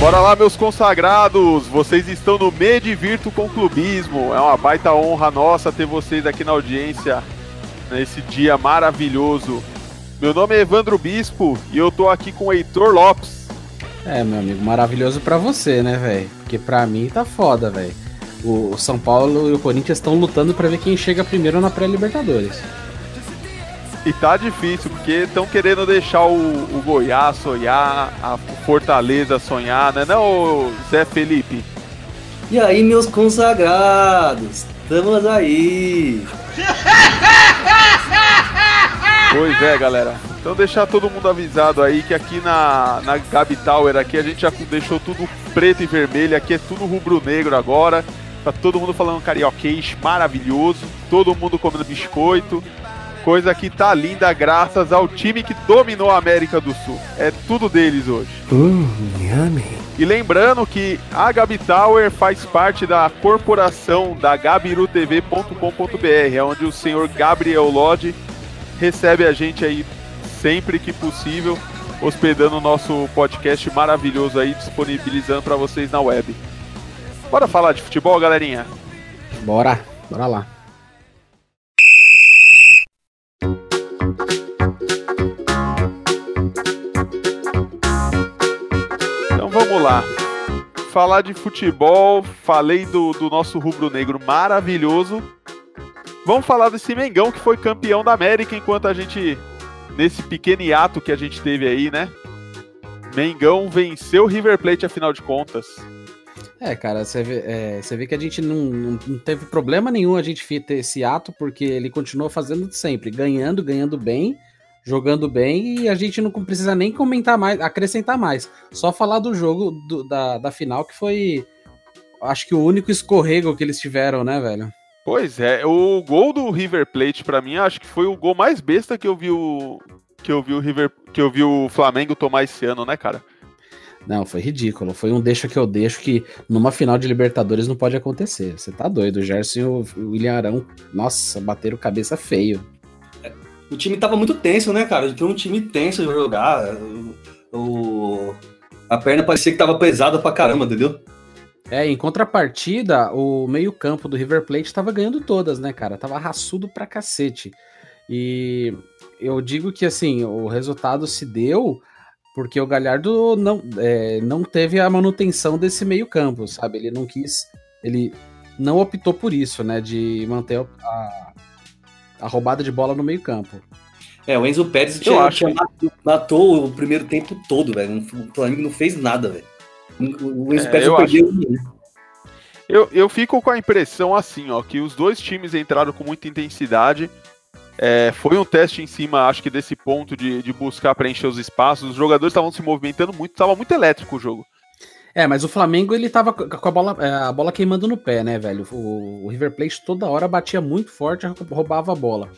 Bora lá, meus consagrados! Vocês estão no Me Divirto com Clubismo. É uma baita honra nossa ter vocês aqui na audiência nesse dia maravilhoso. Meu nome é Evandro Bispo e eu tô aqui com o Heitor Lopes. É, meu amigo, maravilhoso para você, né, velho? Porque pra mim tá foda, velho. O São Paulo e o Corinthians estão lutando para ver quem chega primeiro na pré-Libertadores. E tá difícil, porque estão querendo deixar o, o, Goiás sonhar, a Fortaleza sonhar, né não, Zé Felipe? E aí, meus consagrados, estamos aí! Pois é, galera. Então deixar todo mundo avisado aí que aqui na, na Gabi Tower aqui a gente já deixou tudo preto e vermelho, aqui é tudo rubro-negro agora. Tá todo mundo falando carioquês maravilhoso, todo mundo comendo biscoito. Coisa que tá linda graças ao time que dominou a América do Sul. É tudo deles hoje. Uh, yummy. E lembrando que a Gabi Tower faz parte da corporação da gabirutv.com.br, é onde o senhor Gabriel Lodge recebe a gente aí sempre que possível, hospedando o nosso podcast maravilhoso aí, disponibilizando para vocês na web. Bora falar de futebol, galerinha? Bora, bora lá. Lá. Falar de futebol, falei do, do nosso rubro-negro maravilhoso. Vamos falar desse Mengão que foi campeão da América enquanto a gente. Nesse pequeno hiato que a gente teve aí, né? Mengão venceu o River Plate, afinal de contas. É, cara, você vê, é, vê que a gente não, não, teve problema nenhum a gente ter esse ato, porque ele continuou fazendo sempre, ganhando, ganhando bem jogando bem e a gente não precisa nem comentar mais, acrescentar mais. Só falar do jogo do, da, da final que foi, acho que o único escorrego que eles tiveram, né, velho? Pois é, o gol do River Plate para mim acho que foi o gol mais besta que eu vi o que eu vi o River que eu vi o Flamengo tomar esse ano, né, cara? Não, foi ridículo. Foi um deixa que eu deixo que numa final de Libertadores não pode acontecer. Você tá doido. O Gerson e o William Arão, nossa, bateram cabeça feio o time tava muito tenso, né, cara? Tinha um time tenso de jogar. O, a perna parecia que tava pesada pra caramba, entendeu? É, em contrapartida, o meio-campo do River Plate tava ganhando todas, né, cara? Tava raçudo pra cacete. E eu digo que, assim, o resultado se deu porque o Galhardo não, é, não teve a manutenção desse meio-campo, sabe? Ele não quis. Ele não optou por isso, né? De manter a, a roubada de bola no meio-campo. É, o Enzo Pérez tinha, acho, tinha matou, matou, o primeiro tempo todo, velho. O Flamengo não fez nada, velho. O Enzo é, Pérez perdeu acho... Eu, eu fico com a impressão assim, ó, que os dois times entraram com muita intensidade. É, foi um teste em cima, acho que desse ponto de, de buscar preencher os espaços. Os jogadores estavam se movimentando muito, estava muito elétrico o jogo. É, mas o Flamengo ele tava com a bola, é, a bola queimando no pé, né, velho? O, o River Plate toda hora batia muito forte, roubava a bola.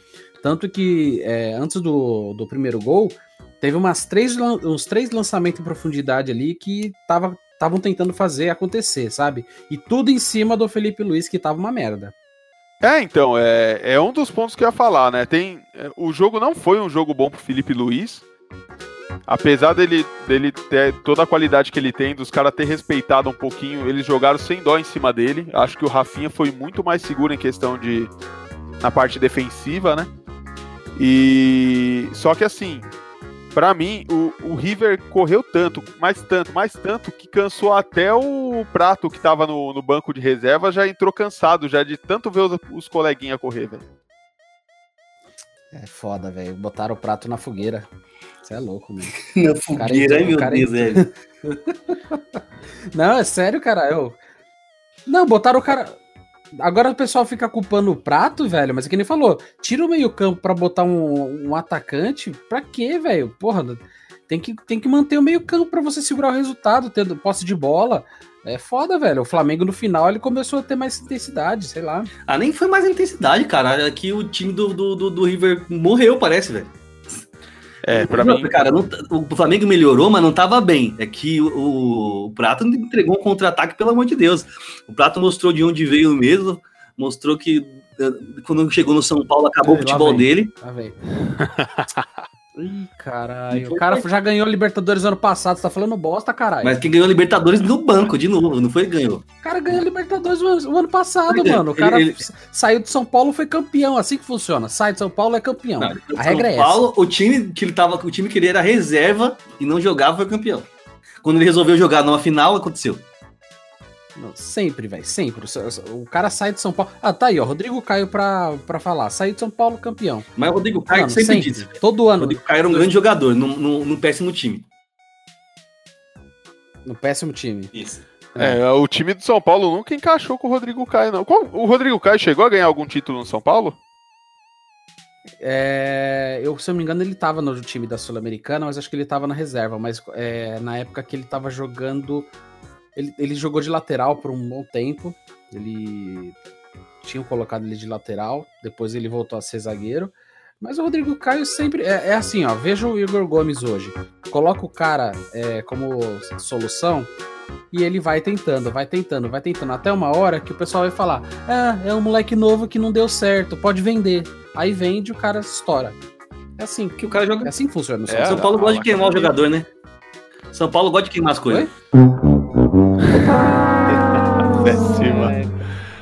Tanto que é, antes do, do primeiro gol, teve umas três, uns três lançamentos em profundidade ali que estavam tentando fazer acontecer, sabe? E tudo em cima do Felipe Luiz, que tava uma merda. É, então, é, é um dos pontos que eu ia falar, né? Tem, é, o jogo não foi um jogo bom pro Felipe Luiz apesar dele, dele ter toda a qualidade que ele tem, dos caras ter respeitado um pouquinho, eles jogaram sem dó em cima dele. Acho que o Rafinha foi muito mais seguro em questão de. na parte defensiva, né? E. Só que assim, para mim, o, o, River correu tanto, mais tanto, mais tanto, que cansou até o Prato que tava no, no banco de reserva, já entrou cansado já de tanto ver os, os coleguinhas correr, velho. É foda, velho. Botaram o prato na fogueira. Você é louco, mano. Na fogueira, ai meu Deus, velho. Não, é sério, cara. Eu... Não, botaram o cara. Agora o pessoal fica culpando o prato, velho, mas é que nem falou. Tira o meio-campo pra botar um, um atacante. Pra quê, velho? Porra, tem que, tem que manter o meio-campo pra você segurar o resultado, tendo posse de bola. É foda, velho. O Flamengo no final ele começou a ter mais intensidade, sei lá. Ah, nem foi mais intensidade, cara. Aqui é o time do, do, do, do River morreu, parece, velho. É, pra não, mim. Cara, não, o Flamengo melhorou, mas não tava bem. É que o, o Prato entregou um contra-ataque, pelo amor de Deus. O Prato mostrou de onde veio mesmo, mostrou que eh, quando chegou no São Paulo acabou o futebol dele. Ih, caralho. O cara já ganhou Libertadores ano passado. Você tá falando bosta, caralho. Mas quem ganhou Libertadores no banco, de novo, não foi ganhou. O cara ganhou Libertadores o ano, passado, ele, mano. O cara ele, saiu de São Paulo foi campeão. Assim que funciona. Sai de São Paulo é campeão. Não, a regra São é Paulo, essa. o time que ele tava, o time que ele era reserva e não jogava foi campeão. Quando ele resolveu jogar numa final, aconteceu. Não, sempre, velho, sempre. O cara sai de São Paulo. Ah, tá aí, ó. Rodrigo Caio pra, pra falar. Saiu de São Paulo campeão. Mas o Rodrigo Caio Mano, sempre, sempre disse. Todo ano. O Rodrigo Caio era um grande jogador, num, num, num péssimo time. No péssimo time. Isso. É, o time do São Paulo nunca encaixou com o Rodrigo Caio, não. O Rodrigo Caio chegou a ganhar algum título no São Paulo? É, eu, se eu não me engano, ele tava no time da Sul-Americana, mas acho que ele tava na reserva. Mas é, na época que ele tava jogando ele, ele jogou de lateral por um bom tempo. Ele tinha colocado ele de lateral, depois ele voltou a ser zagueiro. Mas o Rodrigo Caio sempre. É, é assim, ó. Veja o Igor Gomes hoje. Coloca o cara é, como solução e ele vai tentando, vai tentando, vai tentando. Até uma hora que o pessoal vai falar: Ah, é um moleque novo que não deu certo, pode vender. Aí vende o cara estoura. É assim que o cara joga. É assim que funciona. É, São Paulo gosta de queimar o jogador, né? São Paulo gosta de queimar as coisas. Péssima.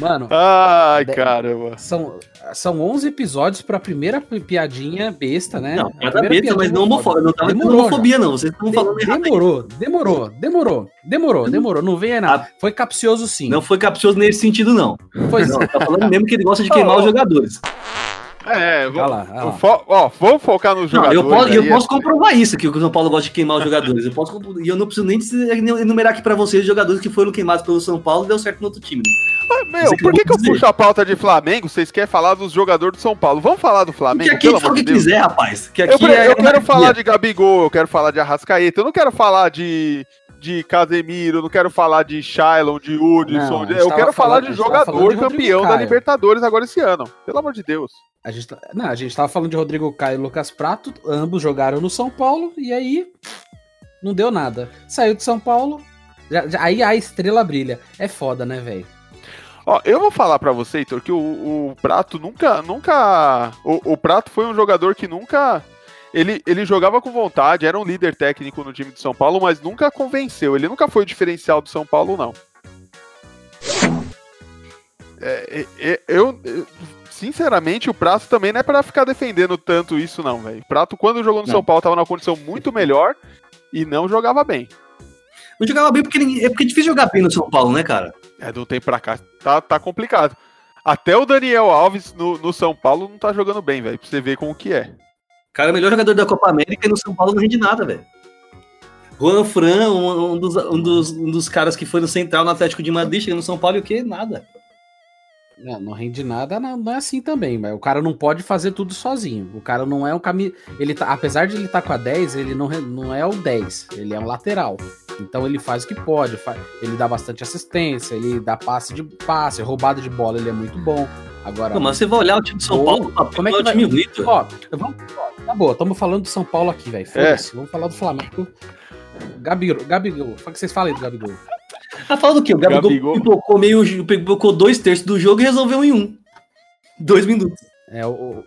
Mano. Ai, caramba. São, são 11 episódios pra primeira piadinha besta, né? Não, piada besta, mas não homofóbica. Não tava demorou, homofobia, não. Vocês estão falando de, errado. Demorou, demorou, demorou, demorou, demorou. Não venha nada. Foi capcioso sim. Não foi capcioso nesse sentido, não. Pois não, tá falando mesmo que ele gosta de queimar oh, os jogadores. É, vou, lá, lá. Fo ó, vamos focar nos jogadores. Não, eu posso, eu posso comprovar isso, que o São Paulo gosta de queimar os jogadores. Eu posso, e eu não preciso nem enumerar aqui pra vocês os jogadores que foram queimados pelo São Paulo e deu certo no outro time. Né? Meu, por que, que eu puxo a pauta de Flamengo? Vocês querem falar dos jogadores do São Paulo? Vamos falar do Flamengo? Porque aqui fala o que quiser, rapaz. Que aqui eu, é eu quero falar de Gabigol, eu quero falar de Arrascaeta, eu não quero falar de, de Casemiro, não quero falar de Shailon, de Hudson. Eu quero falar de jogador de campeão da Libertadores agora esse ano. Pelo amor de Deus. A gente, tá, não, a gente tava falando de Rodrigo Caio e Lucas Prato, ambos jogaram no São Paulo, e aí não deu nada. Saiu de São Paulo, já, já, aí a estrela brilha. É foda, né, velho? Ó, eu vou falar para você, Heitor, que o, o, Prato nunca. nunca o, o, Prato foi um jogador que nunca. Ele, ele jogava com vontade, era um líder técnico no time de São Paulo, mas nunca convenceu. Ele nunca foi o diferencial do São Paulo, não. É, é, é eu, eu sinceramente, o Prato também não é para ficar defendendo tanto isso, não, velho. Prato, quando jogou no não. São Paulo, tava numa condição muito melhor e não jogava bem. Não jogava bem porque é porque é difícil jogar bem no São Paulo, né, cara? É, do tempo pra cá tá, tá complicado. Até o Daniel Alves no, no São Paulo não tá jogando bem, velho. Pra você ver como que é. Cara, o melhor jogador da Copa América e no São Paulo não rende nada, velho. Juan Fran, um, um, dos, um, dos, um dos caras que foi no Central no Atlético de Madrid, chega no São Paulo e o quê? Nada. Não, não rende nada, não, não, é assim também, mas o cara não pode fazer tudo sozinho. O cara não é um caminho. Ele tá, apesar de ele estar tá com a 10, ele não, não é o 10, ele é um lateral. Então ele faz o que pode, faz, ele dá bastante assistência, ele dá passe de passe, roubada de bola, ele é muito bom. Agora, não, mas você vai olhar o time de São Paulo, como é que é time bonito. Ó, vamos, ó, tá boa, estamos falando do São Paulo aqui, velho. É. Vamos falar do Flamengo. Gabigol, Gabigol, o que vocês falam aí do Gabigol? Tá falando o quê? O Gabigol, Gabigol. pipocou, meio, pipocou dois terços do jogo e resolveu em um. Dois minutos. É, o,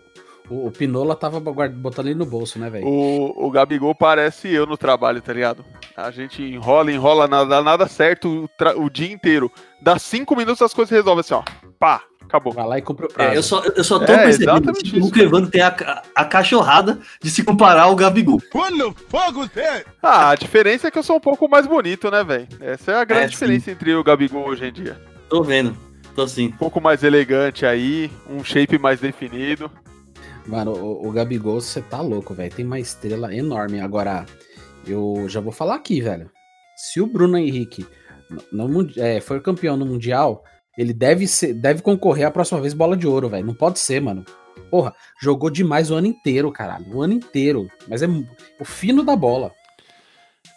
o, o Pinola tava botando ele no bolso, né, velho? O, o Gabigol parece eu no trabalho, tá ligado? A gente enrola, enrola, nada, nada certo o, o dia inteiro. Dá cinco minutos as coisas resolvem assim, ó. Pá, acabou. Vai lá e compra o prazo. É, eu, só, eu só tô é, percebendo que o Evandro tem a, a cachorrada de se comparar ao Gabigol. Quando fogo tem? Ah, a diferença é que eu sou um pouco mais bonito, né, velho? Essa é a grande é, diferença sim. entre o Gabigol hoje em dia. Tô vendo, tô sim. Um pouco mais elegante aí, um shape mais definido. Mano, o, o Gabigol, você tá louco, velho. Tem uma estrela enorme. Agora, eu já vou falar aqui, velho. Se o Bruno Henrique não, não, é, for campeão no Mundial, ele deve ser, deve concorrer a próxima vez bola de ouro, velho. Não pode ser, mano. Porra, jogou demais o ano inteiro, caralho. O ano inteiro. Mas é o fino da bola.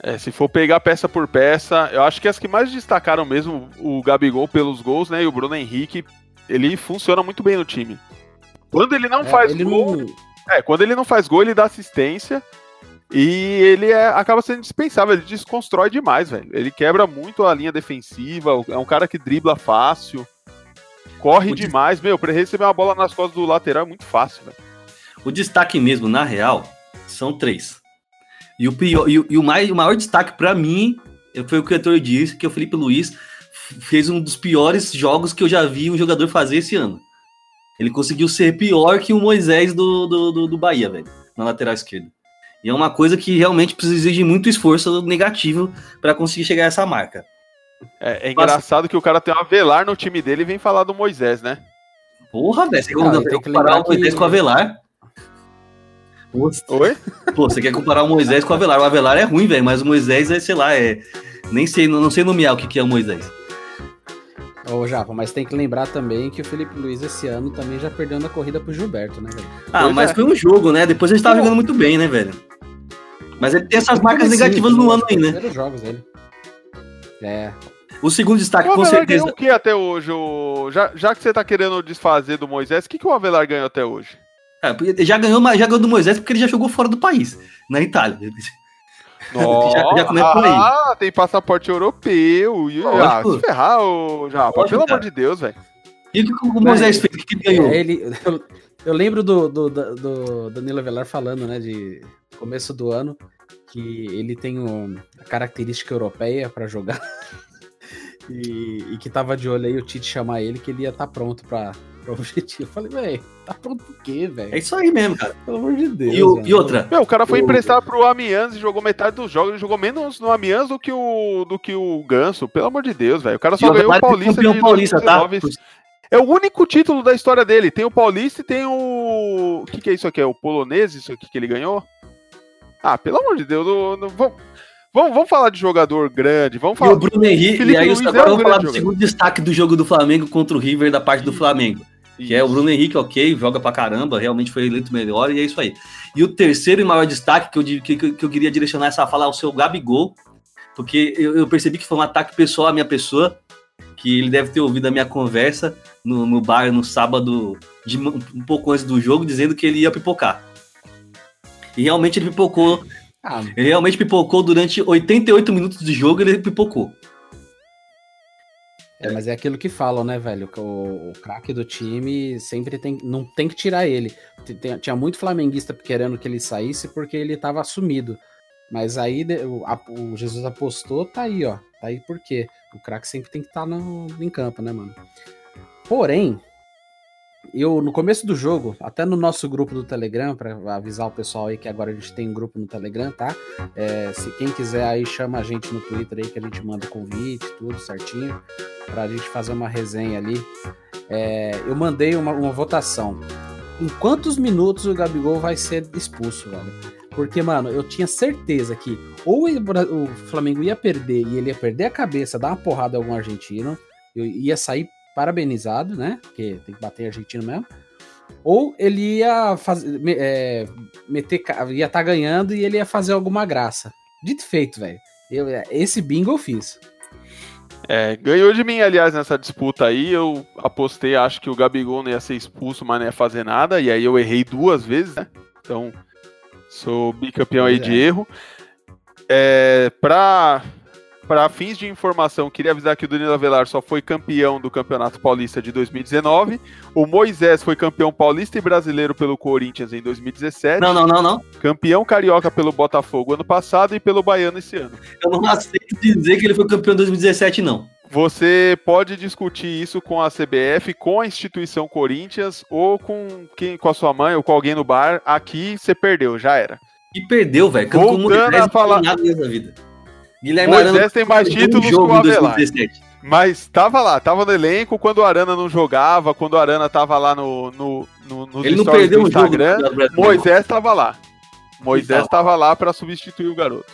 É, se for pegar peça por peça, eu acho que as que mais destacaram mesmo o Gabigol pelos gols, né? E o Bruno Henrique, ele funciona muito bem no time. Quando ele não é, faz ele gol. Não... É, quando ele não faz gol, ele dá assistência. E ele é, acaba sendo dispensável, ele desconstrói demais, velho. Ele quebra muito a linha defensiva, é um cara que dribla fácil, corre o demais, de... meu, pra receber uma bola nas costas do lateral é muito fácil, velho. O destaque mesmo, na real, São três. E o, pior, e, o- e o, mais, o maior destaque pra mim foi o que o Heitor disse, que o Felipe Luiz fez um dos piores jogos que eu já vi um jogador fazer esse ano. Ele conseguiu ser pior que o Moisés do, do, do, do Bahia, velho, na lateral esquerda. E é uma coisa que realmente precisa exigir muito esforço negativo pra conseguir chegar a essa marca. É, é engraçado que o cara tem um Avelar no time dele e vem falar do Moisés, né? Porra, velho, você Ah, quer tem que comparar o Moisés que- com o Avelar? Oi? Pô, você quer comparar o Moisés com o Avelar? O Avelar é ruim, velho, mas o Moisés é, sei lá, é. Nem sei, não, não sei nomear o que, que é o Moisés. Ô, Japa, mas tem que lembrar também que o Felipe Luiz esse ano também já perdeu na corrida pro Gilberto, né, velho? Ah, Pois mas é. foi um jogo, né? Depois a gente tava jogando muito bem, né, velho? Mas ele tem essas marcas negativas no foi ano aí, né? primeiros jogos dele. É, O segundo destaque, O com certeza. ganhou o que até hoje? O... Já, já que você tá querendo desfazer do Moisés, o que, que o Avelar ganhou até hoje? Porque já ganhou, já ganhou do Moisés porque ele já jogou fora do país, na Itália. Já- já começa por aí. Ah, tem passaporte europeu. E, ah, se ferrar, ô, Lógico, pelo cara. amor de Deus, velho. E o que o Moisés fez? O que ele ganhou? É, ele, eu, eu lembro do, do, do, do Danilo Avelar falando, né, de começo do ano, que ele tem um- a característica europeia pra jogar. e, e que tava de olho aí o Tite chamar ele, que ele ia estar pronto pra, pra objetivo. Eu falei, velho, tá pronto por quê, É velho? isso aí mesmo, cara. Pelo amor de Deus. E, o- e outra, Meu, o cara foi O- emprestado pro Amiens e jogou metade dos jogos. Ele jogou menos no Amiens do que o, do que o Ganso. Pelo amor de Deus, velho. O cara e só o ganhou o é Paulista de paulista, tá? 2019. É o único título da história dele. Tem o Paulista e tem o. O que, que é isso aqui? É o polonês, isso aqui que ele ganhou? Ah, pelo amor de Deus. não- não- vamos, vamos, vamos falar de jogador grande. Vamos E falar. o Bruno Henrique, Felipe e aí Luiz é agora um eu vou falar do segundo destaque do jogo do Flamengo contra o River da parte do Flamengo. Que é o Bruno Henrique, ok, joga pra caramba, realmente foi eleito melhor, e é isso aí. E o terceiro e maior destaque que eu, que, que- eu queria direcionar essa fala ao seu Gabigol, porque eu, eu percebi que foi um ataque pessoal à minha pessoa, que ele deve ter ouvido a minha conversa no, no bar no sábado, de, um um pouco antes do jogo, dizendo que ele ia pipocar. E realmente ele pipocou, Ah, ele realmente pipocou durante 88 minutos de jogo, ele pipocou. É, mas é aquilo que falam, né, velho? O, o craque do time sempre tem. Não tem que tirar ele. Tem- tinha muito flamenguista querendo que ele saísse porque ele tava assumido. Mas aí o, a- o Jesus apostou, tá aí, ó. Tá aí por quê? O craque sempre tem que estar no em campo, né, mano? Porém, eu no começo do jogo, até no nosso grupo do Telegram, pra avisar o pessoal aí que agora a gente tem um grupo no Telegram, tá? É, se quem quiser aí chama a gente no Twitter aí que a gente manda convite, tudo certinho pra gente fazer uma resenha ali. É, eu mandei uma, uma votação. Em quantos minutos o Gabigol vai ser expulso, velho? Porque, mano, eu tinha certeza que ou o Flamengo ia perder e ele ia perder a cabeça, dar uma porrada em algum argentino, eu ia sair parabenizado, né? Porque tem que bater em argentino mesmo. Ou ele ia fazer, é, meter, ia estar ganhando e ele ia fazer alguma graça. Dito feito, velho. Eu- Esse bingo eu fiz. É, ganhou de mim, aliás, nessa disputa aí. Eu apostei, acho que o Gabigol não ia ser expulso, mas não ia fazer nada. E aí eu errei duas vezes, né? Então, sou bicampeão aí Pois de é. erro. É, pra, pra fins de informação, queria avisar que o Danilo Avelar só foi campeão do Campeonato Paulista de 2019. O Moisés foi campeão paulista e brasileiro pelo Corinthians em 2017. Não, não, não, não. Campeão carioca pelo Botafogo ano passado e pelo Baiano esse ano. Eu não aceito dizer que ele foi campeão em 2017, não. Você pode discutir isso com a CBF, com a instituição Corinthians ou com quem, com a sua mãe ou com alguém no bar. Aqui você perdeu, já era. E perdeu, velho. Voltando a falar- nada nessa vida. Guilherme Moisés Arana tem mais um títulos que jogo o Avelar. 2017. Mas tava lá, tava no elenco quando o Arana não jogava, quando o Arana tava lá no, no, no, nos Ele não perdeu do um jogo. Instagram. do Brasileiro. Moisés tava lá. Moisés Então. tava lá pra substituir o garoto.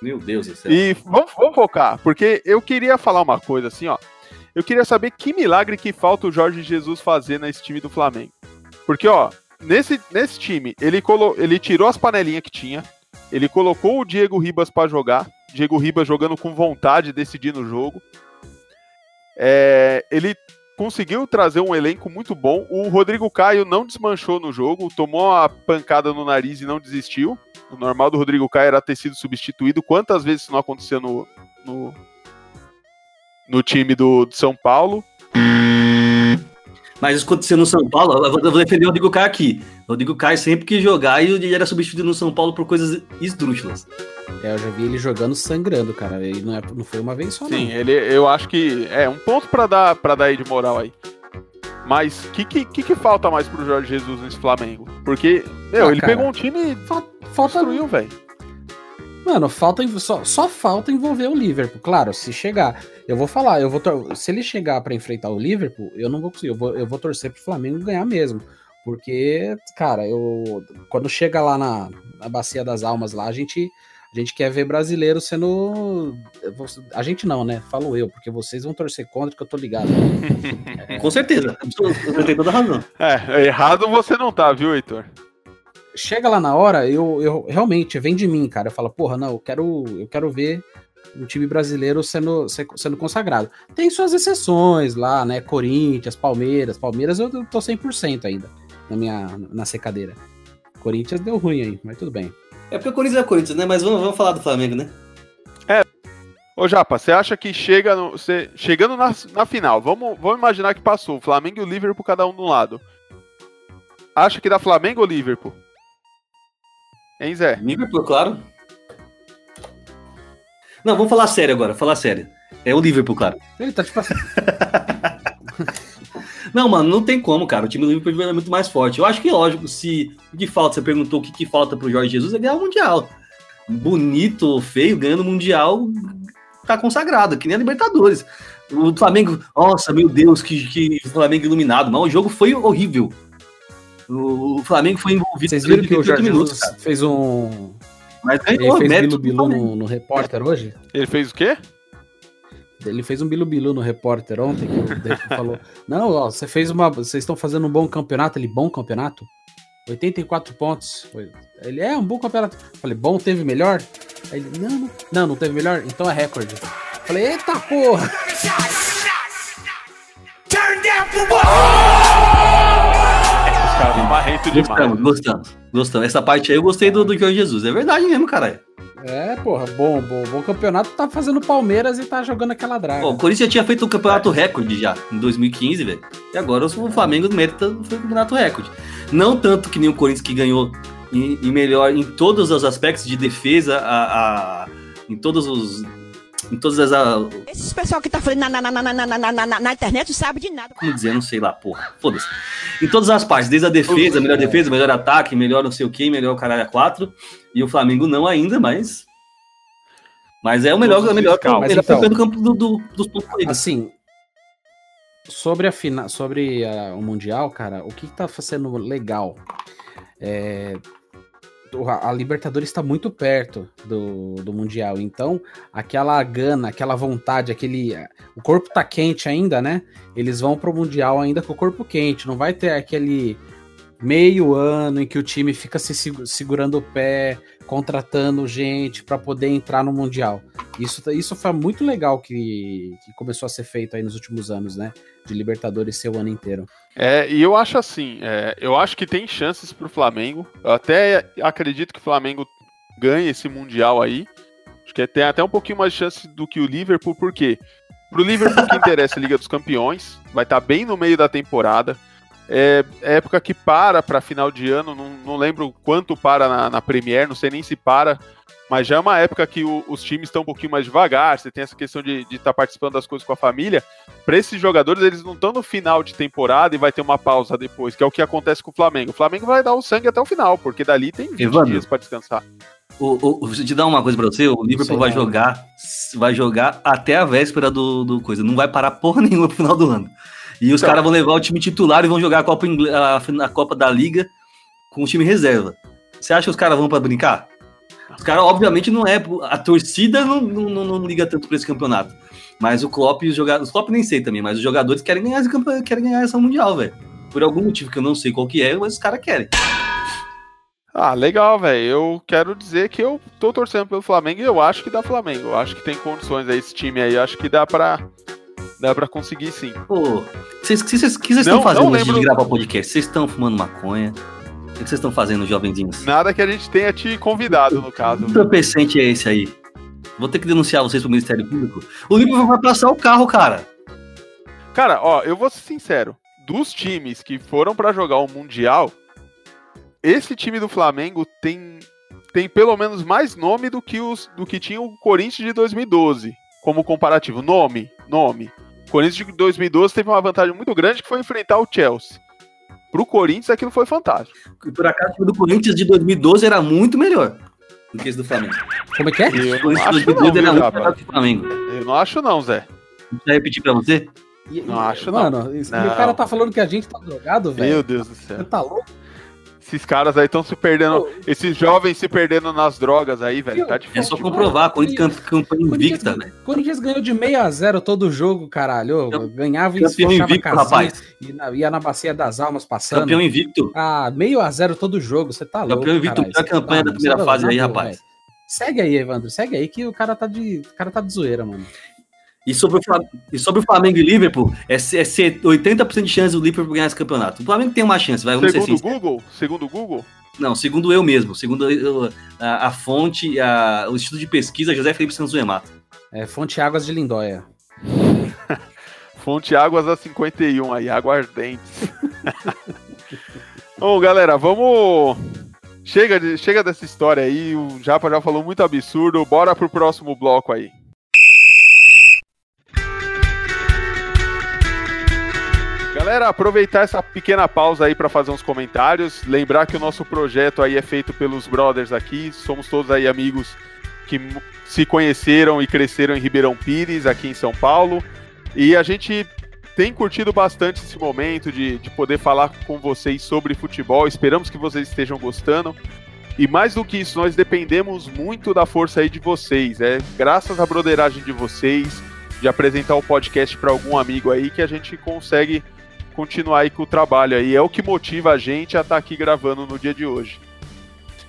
Meu Deus do céu. E vamos, vamos focar, porque eu queria falar uma coisa assim, ó. Eu queria saber que milagre que falta o Jorge Jesus fazer nesse time do Flamengo. Porque, ó, nesse, nesse time, ele, colo, ele tirou as panelinhas que tinha, ele colocou o Diego Ribas pra jogar, Diego Ribas jogando com vontade, decidindo o jogo. É, ele conseguiu trazer um elenco muito bom. O Rodrigo Caio não desmanchou no jogo, tomou a pancada no nariz e não desistiu. O normal do Rodrigo Caio era ter sido substituído. Quantas vezes isso não aconteceu no, no, no time do, do São Paulo? Mas isso aconteceu no São Paulo, eu vou, eu vou defender o Rodrigo Caio aqui. Rodrigo Caio sempre quis jogar e ele era substituído no São Paulo por coisas esdrúxulas. É, eu já vi ele jogando sangrando, cara. E não, é, não foi uma vez só, Sim, não. ele, eu acho que é um ponto pra dar, pra dar aí de moral aí. Mas o que, que, que, que falta mais pro Jorge Jesus nesse Flamengo? Porque, meu, Ah, ele cara. pegou um time e Fa- Falta. destruiu, velho. Mano, falta, só, só falta envolver o Liverpool. Claro, se chegar. Eu vou falar, eu vou se ele chegar pra enfrentar o Liverpool, eu não vou conseguir. Eu vou, eu vou torcer pro Flamengo ganhar mesmo. Porque, cara, eu. Quando chega lá na, na Bacia das Almas, lá, a gente. A gente quer ver brasileiro sendo. A gente não, né? Falo eu, porque vocês vão torcer contra, que eu tô ligado. Com certeza. Você tem toda a razão. É, errado você não tá, viu, Heitor? Chega lá na hora, eu, eu realmente vem de mim, cara. Eu falo, porra, não, eu quero, eu quero ver um time brasileiro sendo, se- sendo consagrado. Tem suas exceções lá, né? Corinthians, Palmeiras. Palmeiras eu tô 100% ainda na minha na secadeira. Corinthians deu ruim aí, mas tudo bem. É porque o Corinthians é o Corinthians, né? Mas vamos, vamos falar do Flamengo, né? Ô, Japa, você acha que chega no, você, chegando na, na final, vamos, vamos imaginar que passou o Flamengo e o Liverpool cada um de um lado. Acha que dá Flamengo ou Liverpool? Hein, Zé? Liverpool, claro. Não, vamos falar sério agora, falar sério. É o Liverpool, claro. Ele tá tipo assim. Não, mano, não tem como, cara. O time do Liverpool é muito mais forte. Eu acho que, lógico, se o que falta, você perguntou o que, que falta pro Jorge Jesus, é ganhar o Mundial. Bonito ou feio, ganhando o Mundial, tá consagrado, que nem a Libertadores. O Flamengo, nossa, meu Deus, que, que Flamengo iluminado. Mas o jogo foi horrível. O Flamengo foi envolvido Vocês viram que o 38 Jorge minutos, Jesus cara. fez um. Mas Ele fez Bilu Bilu no, no repórter hoje? Ele fez o quê? Ele fez um Bilu Bilu no repórter ontem que o Deco falou: Não, ó, você fez uma. Vocês estão fazendo um bom campeonato. Ele, bom campeonato? 84 pontos. Ele é um bom campeonato. Falei, bom, teve melhor? Aí ele, não, não, não, não teve melhor? Então é recorde. Falei, eita porra! Os caras são marrentos demais. Gostamos, gostamos, gostamos. Essa parte aí eu gostei do, do Jorge Jesus. É verdade mesmo, caralho. É, porra, bom, bom, bom campeonato. Tá fazendo Palmeiras e tá jogando aquela draga. Pô, o Corinthians já tinha feito um campeonato recorde já, em 2015, velho. E agora o Flamengo merita foi o campeonato recorde. Não tanto que nem o Corinthians que ganhou em, em melhor em todos os aspectos de defesa, a, a- em todos os em todas as. Ah, Esse pessoal que tá falando na, na, na, na, na, na, na internet não sabe de nada. Como dizer, não sei lá, porra. Foda-se. Em todas as partes, desde a defesa, melhor é. defesa, melhor ataque, melhor não sei o que, melhor caralho a 4. E o Flamengo não ainda, mas. Mas é o melhor, é é o melhor, fiscal, melhor então, do campo do, do, dos pontos corridos. Assim. Sobre, a fina, sobre a, o Mundial, cara, o que, que tá sendo legal? É, a Libertadores está muito perto do, do mundial, então aquela gana, aquela vontade, aquele, o corpo tá quente ainda, né? Eles vão pro mundial ainda com o corpo quente, não vai ter aquele meio ano em que o time fica se segu- segurando o pé, contratando gente para poder entrar no mundial. Isso, isso foi muito legal que, que começou a ser feito aí nos últimos anos, né? De Libertadores ser o ano inteiro. É, e eu acho assim, é, eu acho que tem chances pro Flamengo. Eu até acredito que o Flamengo ganhe esse Mundial aí. Acho que tem até um pouquinho mais de chance do que o Liverpool, por quê? Pro Liverpool que interessa a Liga dos Campeões, vai estar bem no meio da temporada. É época que para para final de ano, não, não lembro quanto para na, na Premier, não sei nem se para, mas já é uma época que o- os times estão um pouquinho mais devagar, você tem essa questão de estar participando das coisas com a família. Para esses jogadores, eles não estão no final de temporada e vai ter uma pausa depois, que é o que acontece com o Flamengo. O Flamengo vai dar o sangue até o final, porque dali tem 20 Evandro. dias para descansar. O, o, deixa eu te dar uma coisa pra você, o Liverpool vai jogar, vai jogar até a véspera do, do coisa, não vai parar porra nenhuma pro final do ano. E os Então. caras vão levar o time titular e vão jogar a Copa, a, a Copa da Liga com o time reserva. Você acha que os caras vão pra brincar? Os caras, obviamente, não é. A torcida não, não, não- liga tanto pra esse campeonato. Mas o Klopp e os jogadores. Os Klopp nem sei também, mas os jogadores querem ganhar, querem ganhar essa Mundial, velho. Por algum motivo que eu não sei qual que é, mas os caras querem. Ah, legal, velho. Eu quero dizer que eu tô torcendo pelo Flamengo e eu acho que dá Flamengo. Eu acho que tem condições aí esse time aí. Eu acho que dá pra, dá pra conseguir sim. Pô, o que vocês estão fazendo não antes de lembro- gravar o podcast? Vocês estão fumando maconha? O que vocês estão fazendo, jovenzinhos? Nada que a gente tenha te convidado, no caso. Que entorpecente é esse aí? Vou ter que denunciar vocês pro Ministério Público. O Liverpool vai passar o carro, cara. Cara, ó, eu vou ser sincero. Dos times que foram pra jogar o Mundial, esse time do Flamengo tem, tem pelo menos mais nome do que, os, do que tinha o Corinthians de 2012, como comparativo. Nome, nome. O Corinthians de 2012 teve uma vantagem muito grande que foi enfrentar o Chelsea. Pro Corinthians aquilo foi fantástico. Por acaso, o time do Corinthians de 2012 era muito melhor do que esse do Flamengo. Como é que é? Eu O não Corinthians de acho não, 2012 era muito melhor que o Flamengo. Eu não acho não, Zé. Deixa eu repetir pra você. E- Não e- acho, não. Mano, e Não. o cara tá falando que a gente tá drogado, velho. Meu Deus do Você céu. tá louco? Esses caras aí estão se perdendo. Pô, Esses jovens se perdendo nas drogas aí, velho. Tá É difícil. só comprovar. Corinthians camp- campanha invicta, velho. Corinthians ganhou de 6 a 0 todo jogo, caralho. Campe- Ganhava e Campeão fechava a invicto, rapaz. e na- ia na bacia das almas passando. Campeão invicto. Ah, meio a zero todo jogo, você tá louco. Campeão invicto caralho, pra você campanha tá- da primeira tá fase aí, rapaz. Segue aí, Evandro, segue aí que o cara tá de, o cara tá de zoeira, mano. E sobre, o Flam- e sobre o Flamengo e Liverpool, é, se- é ser 80% de chance do Liverpool ganhar esse campeonato. O Flamengo tem uma chance, vai, vamos ser Segundo o. Google, segundo o Google, Não, segundo eu mesmo, segundo eu, a, a fonte, a- o Instituto de Pesquisa José Felipe Santos Emato. É Fonte Águas de Lindóia. Fonte Águas a 51 aí, aguardentes. Bom, galera, vamos. Chega, de, chega dessa história aí, o Japa já falou muito absurdo, bora pro próximo bloco aí. Galera, aproveitar essa pequena pausa aí para fazer uns comentários. Lembrar que o nosso projeto aí é feito pelos brothers aqui. Somos todos aí amigos que se conheceram e cresceram em Ribeirão Pires, aqui em São Paulo. E a gente tem curtido bastante esse momento de, de poder falar com vocês sobre futebol. Esperamos que vocês estejam gostando. E mais do que isso, nós dependemos muito da força aí de vocês. É graças à broderagem de vocês, de apresentar o podcast para algum amigo aí, que a gente consegue continuar aí com o trabalho aí. É o que motiva a gente a estar aqui gravando no dia de hoje.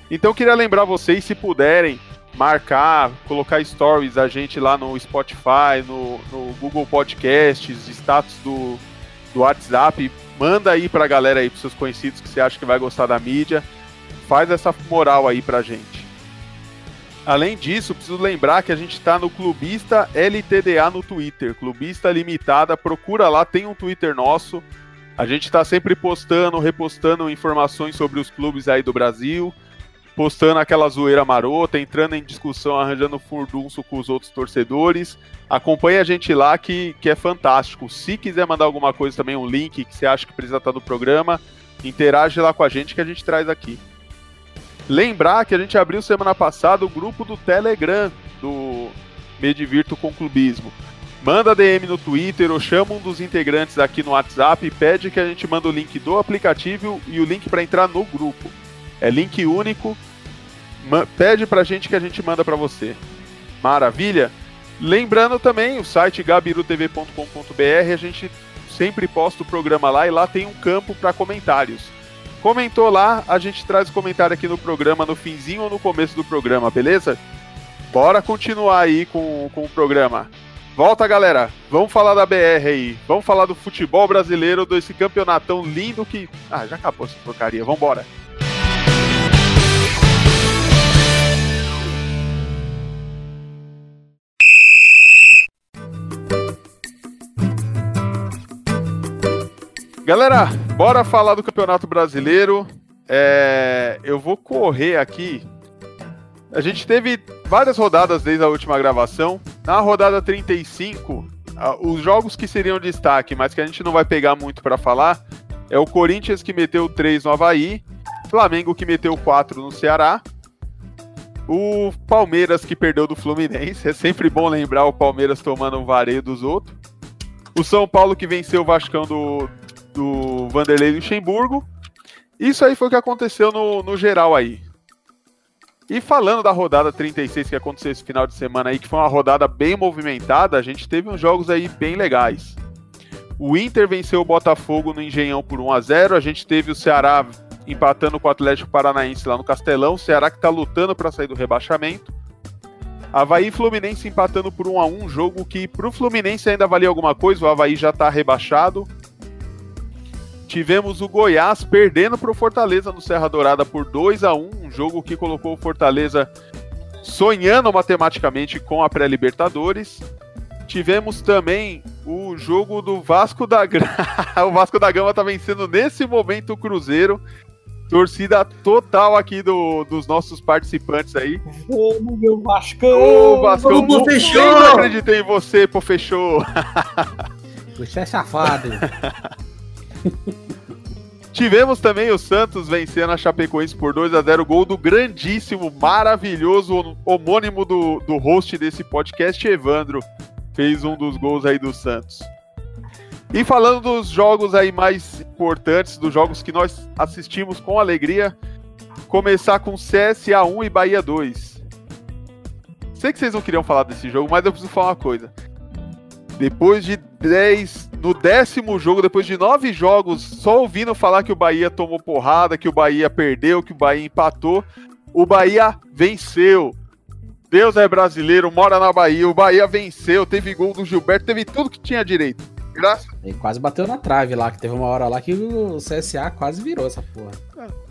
Então queria lembrar vocês, se puderem, marcar, colocar stories a gente lá no Spotify, no, no Google Podcasts, status do, do WhatsApp. Manda aí pra galera aí, pros seus conhecidos que você acha que vai gostar da mídia. Faz essa moral aí pra gente. Além disso, preciso lembrar que a gente está no Clubista LTDA no Twitter. Clubista Limitada, procura lá, tem um Twitter nosso. A gente está sempre postando, repostando informações sobre os clubes aí do Brasil, postando aquela zoeira marota, entrando em discussão, arranjando furdunço com os outros torcedores. Acompanhe a gente lá que, que é fantástico. Se quiser mandar alguma coisa também, um link que você acha que precisa estar no programa, interage lá com a gente que a gente traz aqui. Lembrar que a gente abriu semana passada o grupo do Telegram do Medivirto com Clubismo. Manda DM no Twitter ou chama um dos integrantes aqui no WhatsApp e pede que a gente manda o link do aplicativo e o link para entrar no grupo. É link único. Pede pra gente que a gente manda pra você. Maravilha? Lembrando também o site gabirutv.com.br, a gente sempre posta o programa lá e lá tem um campo para comentários. Comentou lá, a gente traz o comentário aqui no programa no finzinho ou no começo do programa, beleza? Bora continuar aí com, com o programa. Volta, galera. Vamos falar da BR aí. Vamos falar do futebol brasileiro, desse campeonatão lindo que. Ah, já acabou essa porcaria. Vambora. Galera, bora falar do Campeonato Brasileiro. É, eu vou correr aqui. A gente teve várias rodadas desde a última gravação. Na rodada 35, ah, os jogos que seriam destaque, mas que a gente não vai pegar muito para falar, é o Corinthians que meteu 3 no Havaí, Flamengo que meteu 4 no Ceará, o Palmeiras que perdeu do Fluminense, é sempre bom lembrar o Palmeiras tomando um vareio dos outros. O São Paulo que venceu o Vascão do, do Vanderlei Luxemburgo. Isso aí foi o que aconteceu no, no geral aí. E falando da rodada 36 que aconteceu esse final de semana aí, que foi uma rodada bem movimentada, a gente teve uns jogos aí bem legais. O Inter venceu o Botafogo no Engenhão por 1 a 0 a gente teve o Ceará empatando com o Atlético Paranaense lá no Castelão, o Ceará que tá lutando para sair do rebaixamento. Havaí e Fluminense empatando por 1 a 1 jogo que pro Fluminense ainda valia alguma coisa, o Havaí já tá rebaixado. Tivemos o Goiás perdendo pro Fortaleza no Serra Dourada por 2 a 1 um jogo que colocou o Fortaleza sonhando matematicamente com a pré-Libertadores. Tivemos também o jogo do Vasco da Gama. o Vasco da Gama tá vencendo nesse momento o Cruzeiro. Torcida total aqui do, dos nossos participantes aí. Vamos, meu Vascão! Ô, Vascão, Vamos, fechou! sempre acreditei em você, pô, fechou. Você é safado. Tivemos também o Santos vencendo a Chapecoense por 2 a 0 gol do grandíssimo, maravilhoso homônimo do, do host desse podcast, Evandro. Fez um dos gols aí do Santos. E falando dos jogos aí mais importantes, dos jogos que nós assistimos com alegria, começar com CSA 1 e Bahia 2. Sei que vocês não queriam falar desse jogo, mas eu preciso falar uma coisa. Depois de 10, no décimo jogo, depois de nove jogos, só ouvindo falar que o Bahia tomou porrada, que o Bahia perdeu, que o Bahia empatou, o Bahia venceu. Deus é brasileiro, mora na Bahia, o Bahia venceu, teve gol do Gilberto, teve tudo que tinha direito. Graças. Ele quase bateu na trave lá, que teve uma hora lá que o CSA quase virou essa porra.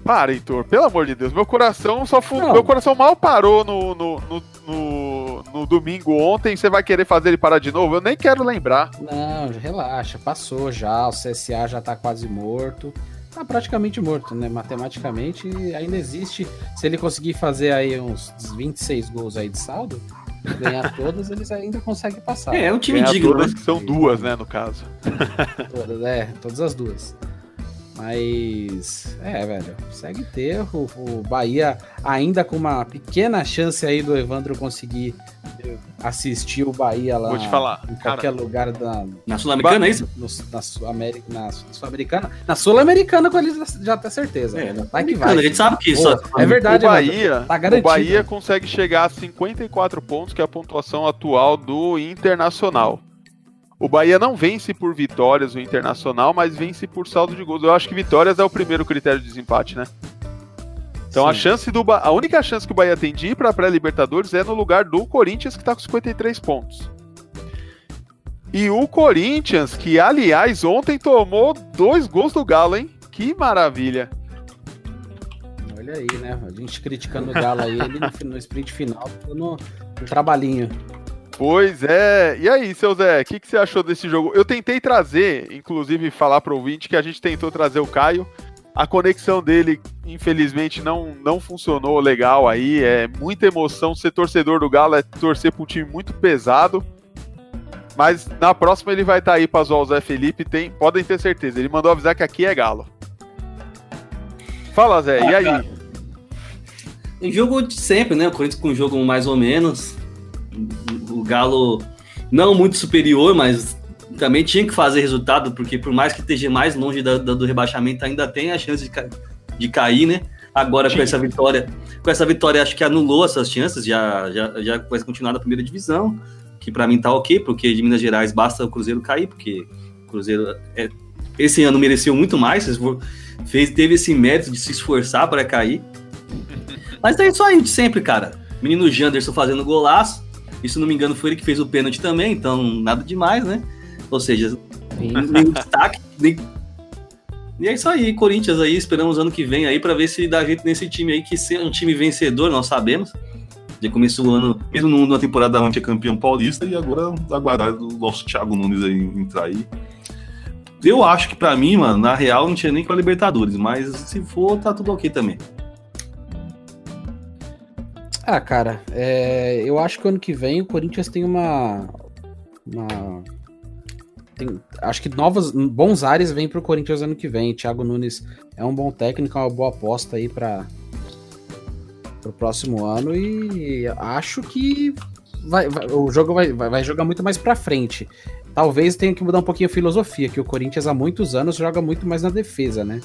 Para, Heitor, pelo amor de Deus, meu coração só fu... Meu coração mal parou no, no, no, no, no domingo ontem. Você vai querer fazer ele parar de novo? Eu nem quero lembrar. Não, relaxa, passou já, o CSA já tá quase morto. Tá praticamente morto, né? Matematicamente ainda existe. Se ele conseguir fazer aí uns 26 gols aí de saldo, ganhar todas, eles ainda conseguem passar. É, é um time Ganhar digno, né? todas, que são duas, né, no caso. Todas, é, todas as duas. Mas, é, velho, segue ter. O, o Bahia ainda com uma pequena chance aí do Evandro conseguir assistir o Bahia lá Vou te falar, em cara. qualquer lugar da, Na Sul-Americana, é isso? no- na Sul-Americana. Na Sul-Americana, com ele já tá certeza. É, na vai que vai. A gente sabe que isso. Boa, é verdade, o Evandro. Bahia, Tá o. Bahia consegue chegar a 54 pontos, que é a pontuação atual do Internacional. O Bahia não vence por vitórias o Internacional, mas vence por saldo de gols. Eu acho que vitórias é o primeiro critério de desempate, né? Então a Sim. chance do Ba- a única chance que o Bahia tem de ir para a pré-Libertadores é no lugar do Corinthians que tá com 53 pontos. E o Corinthians, que aliás ontem tomou dois gols do Galo, hein? Que maravilha. Olha aí, né? A gente criticando o Galo aí, ele no, no sprint final, no, no trabalhinho. Pois é. E aí, seu Zé, o que, que você achou desse jogo? Eu tentei trazer, inclusive falar pro ouvinte que a gente tentou trazer o Caio. A conexão dele, infelizmente, não, não funcionou legal aí. É muita emoção. Ser torcedor do Galo é torcer pra um time muito pesado. Mas na próxima ele vai estar aí pra zoar o Zé Felipe. Tem, podem ter certeza. Ele mandou avisar que aqui é Galo. Fala, Zé, e aí? Em jogo de sempre, né? O Corinthians com um jogo mais ou menos. O Galo não muito superior, mas também tinha que fazer resultado, porque por mais que esteja mais longe da- da- do rebaixamento, ainda tem a chance de, ca- de cair, né? Agora com Sim. essa vitória, com essa vitória acho que anulou essas chances, já, já, já vai continuar na primeira divisão, que pra mim tá ok, porque de Minas Gerais basta o Cruzeiro cair, porque o Cruzeiro é- esse ano mereceu muito mais, fez, teve esse mérito de se esforçar para cair. Mas é isso aí de sempre, cara. Menino Janderson fazendo golaço. E se não me engano, foi ele que fez o pênalti também, então nada demais, né? Ou seja, nenhum destaque. Nem... E é isso aí, Corinthians aí, esperamos ano que vem aí para ver se dá jeito nesse time aí, que ser um time vencedor, nós sabemos. Já começou o ano, Mesmo numa temporada onde é campeão paulista e agora aguardar o nosso Thiago Nunes aí entrar aí. Eu acho que pra mim, mano, na real não tinha nem pra Libertadores, mas se for, tá tudo ok também. Ah, cara, é, eu acho que ano que vem o Corinthians tem uma. uma- tem- acho que novos, bons ares vêm pro Corinthians ano que vem. Thiago Nunes é um bom técnico, é uma boa aposta aí para o próximo ano e acho que vai- vai- o jogo vai, vai, jogar muito mais pra frente. Talvez tenha que mudar um pouquinho a filosofia, que o Corinthians há muitos anos joga muito mais na defesa, né?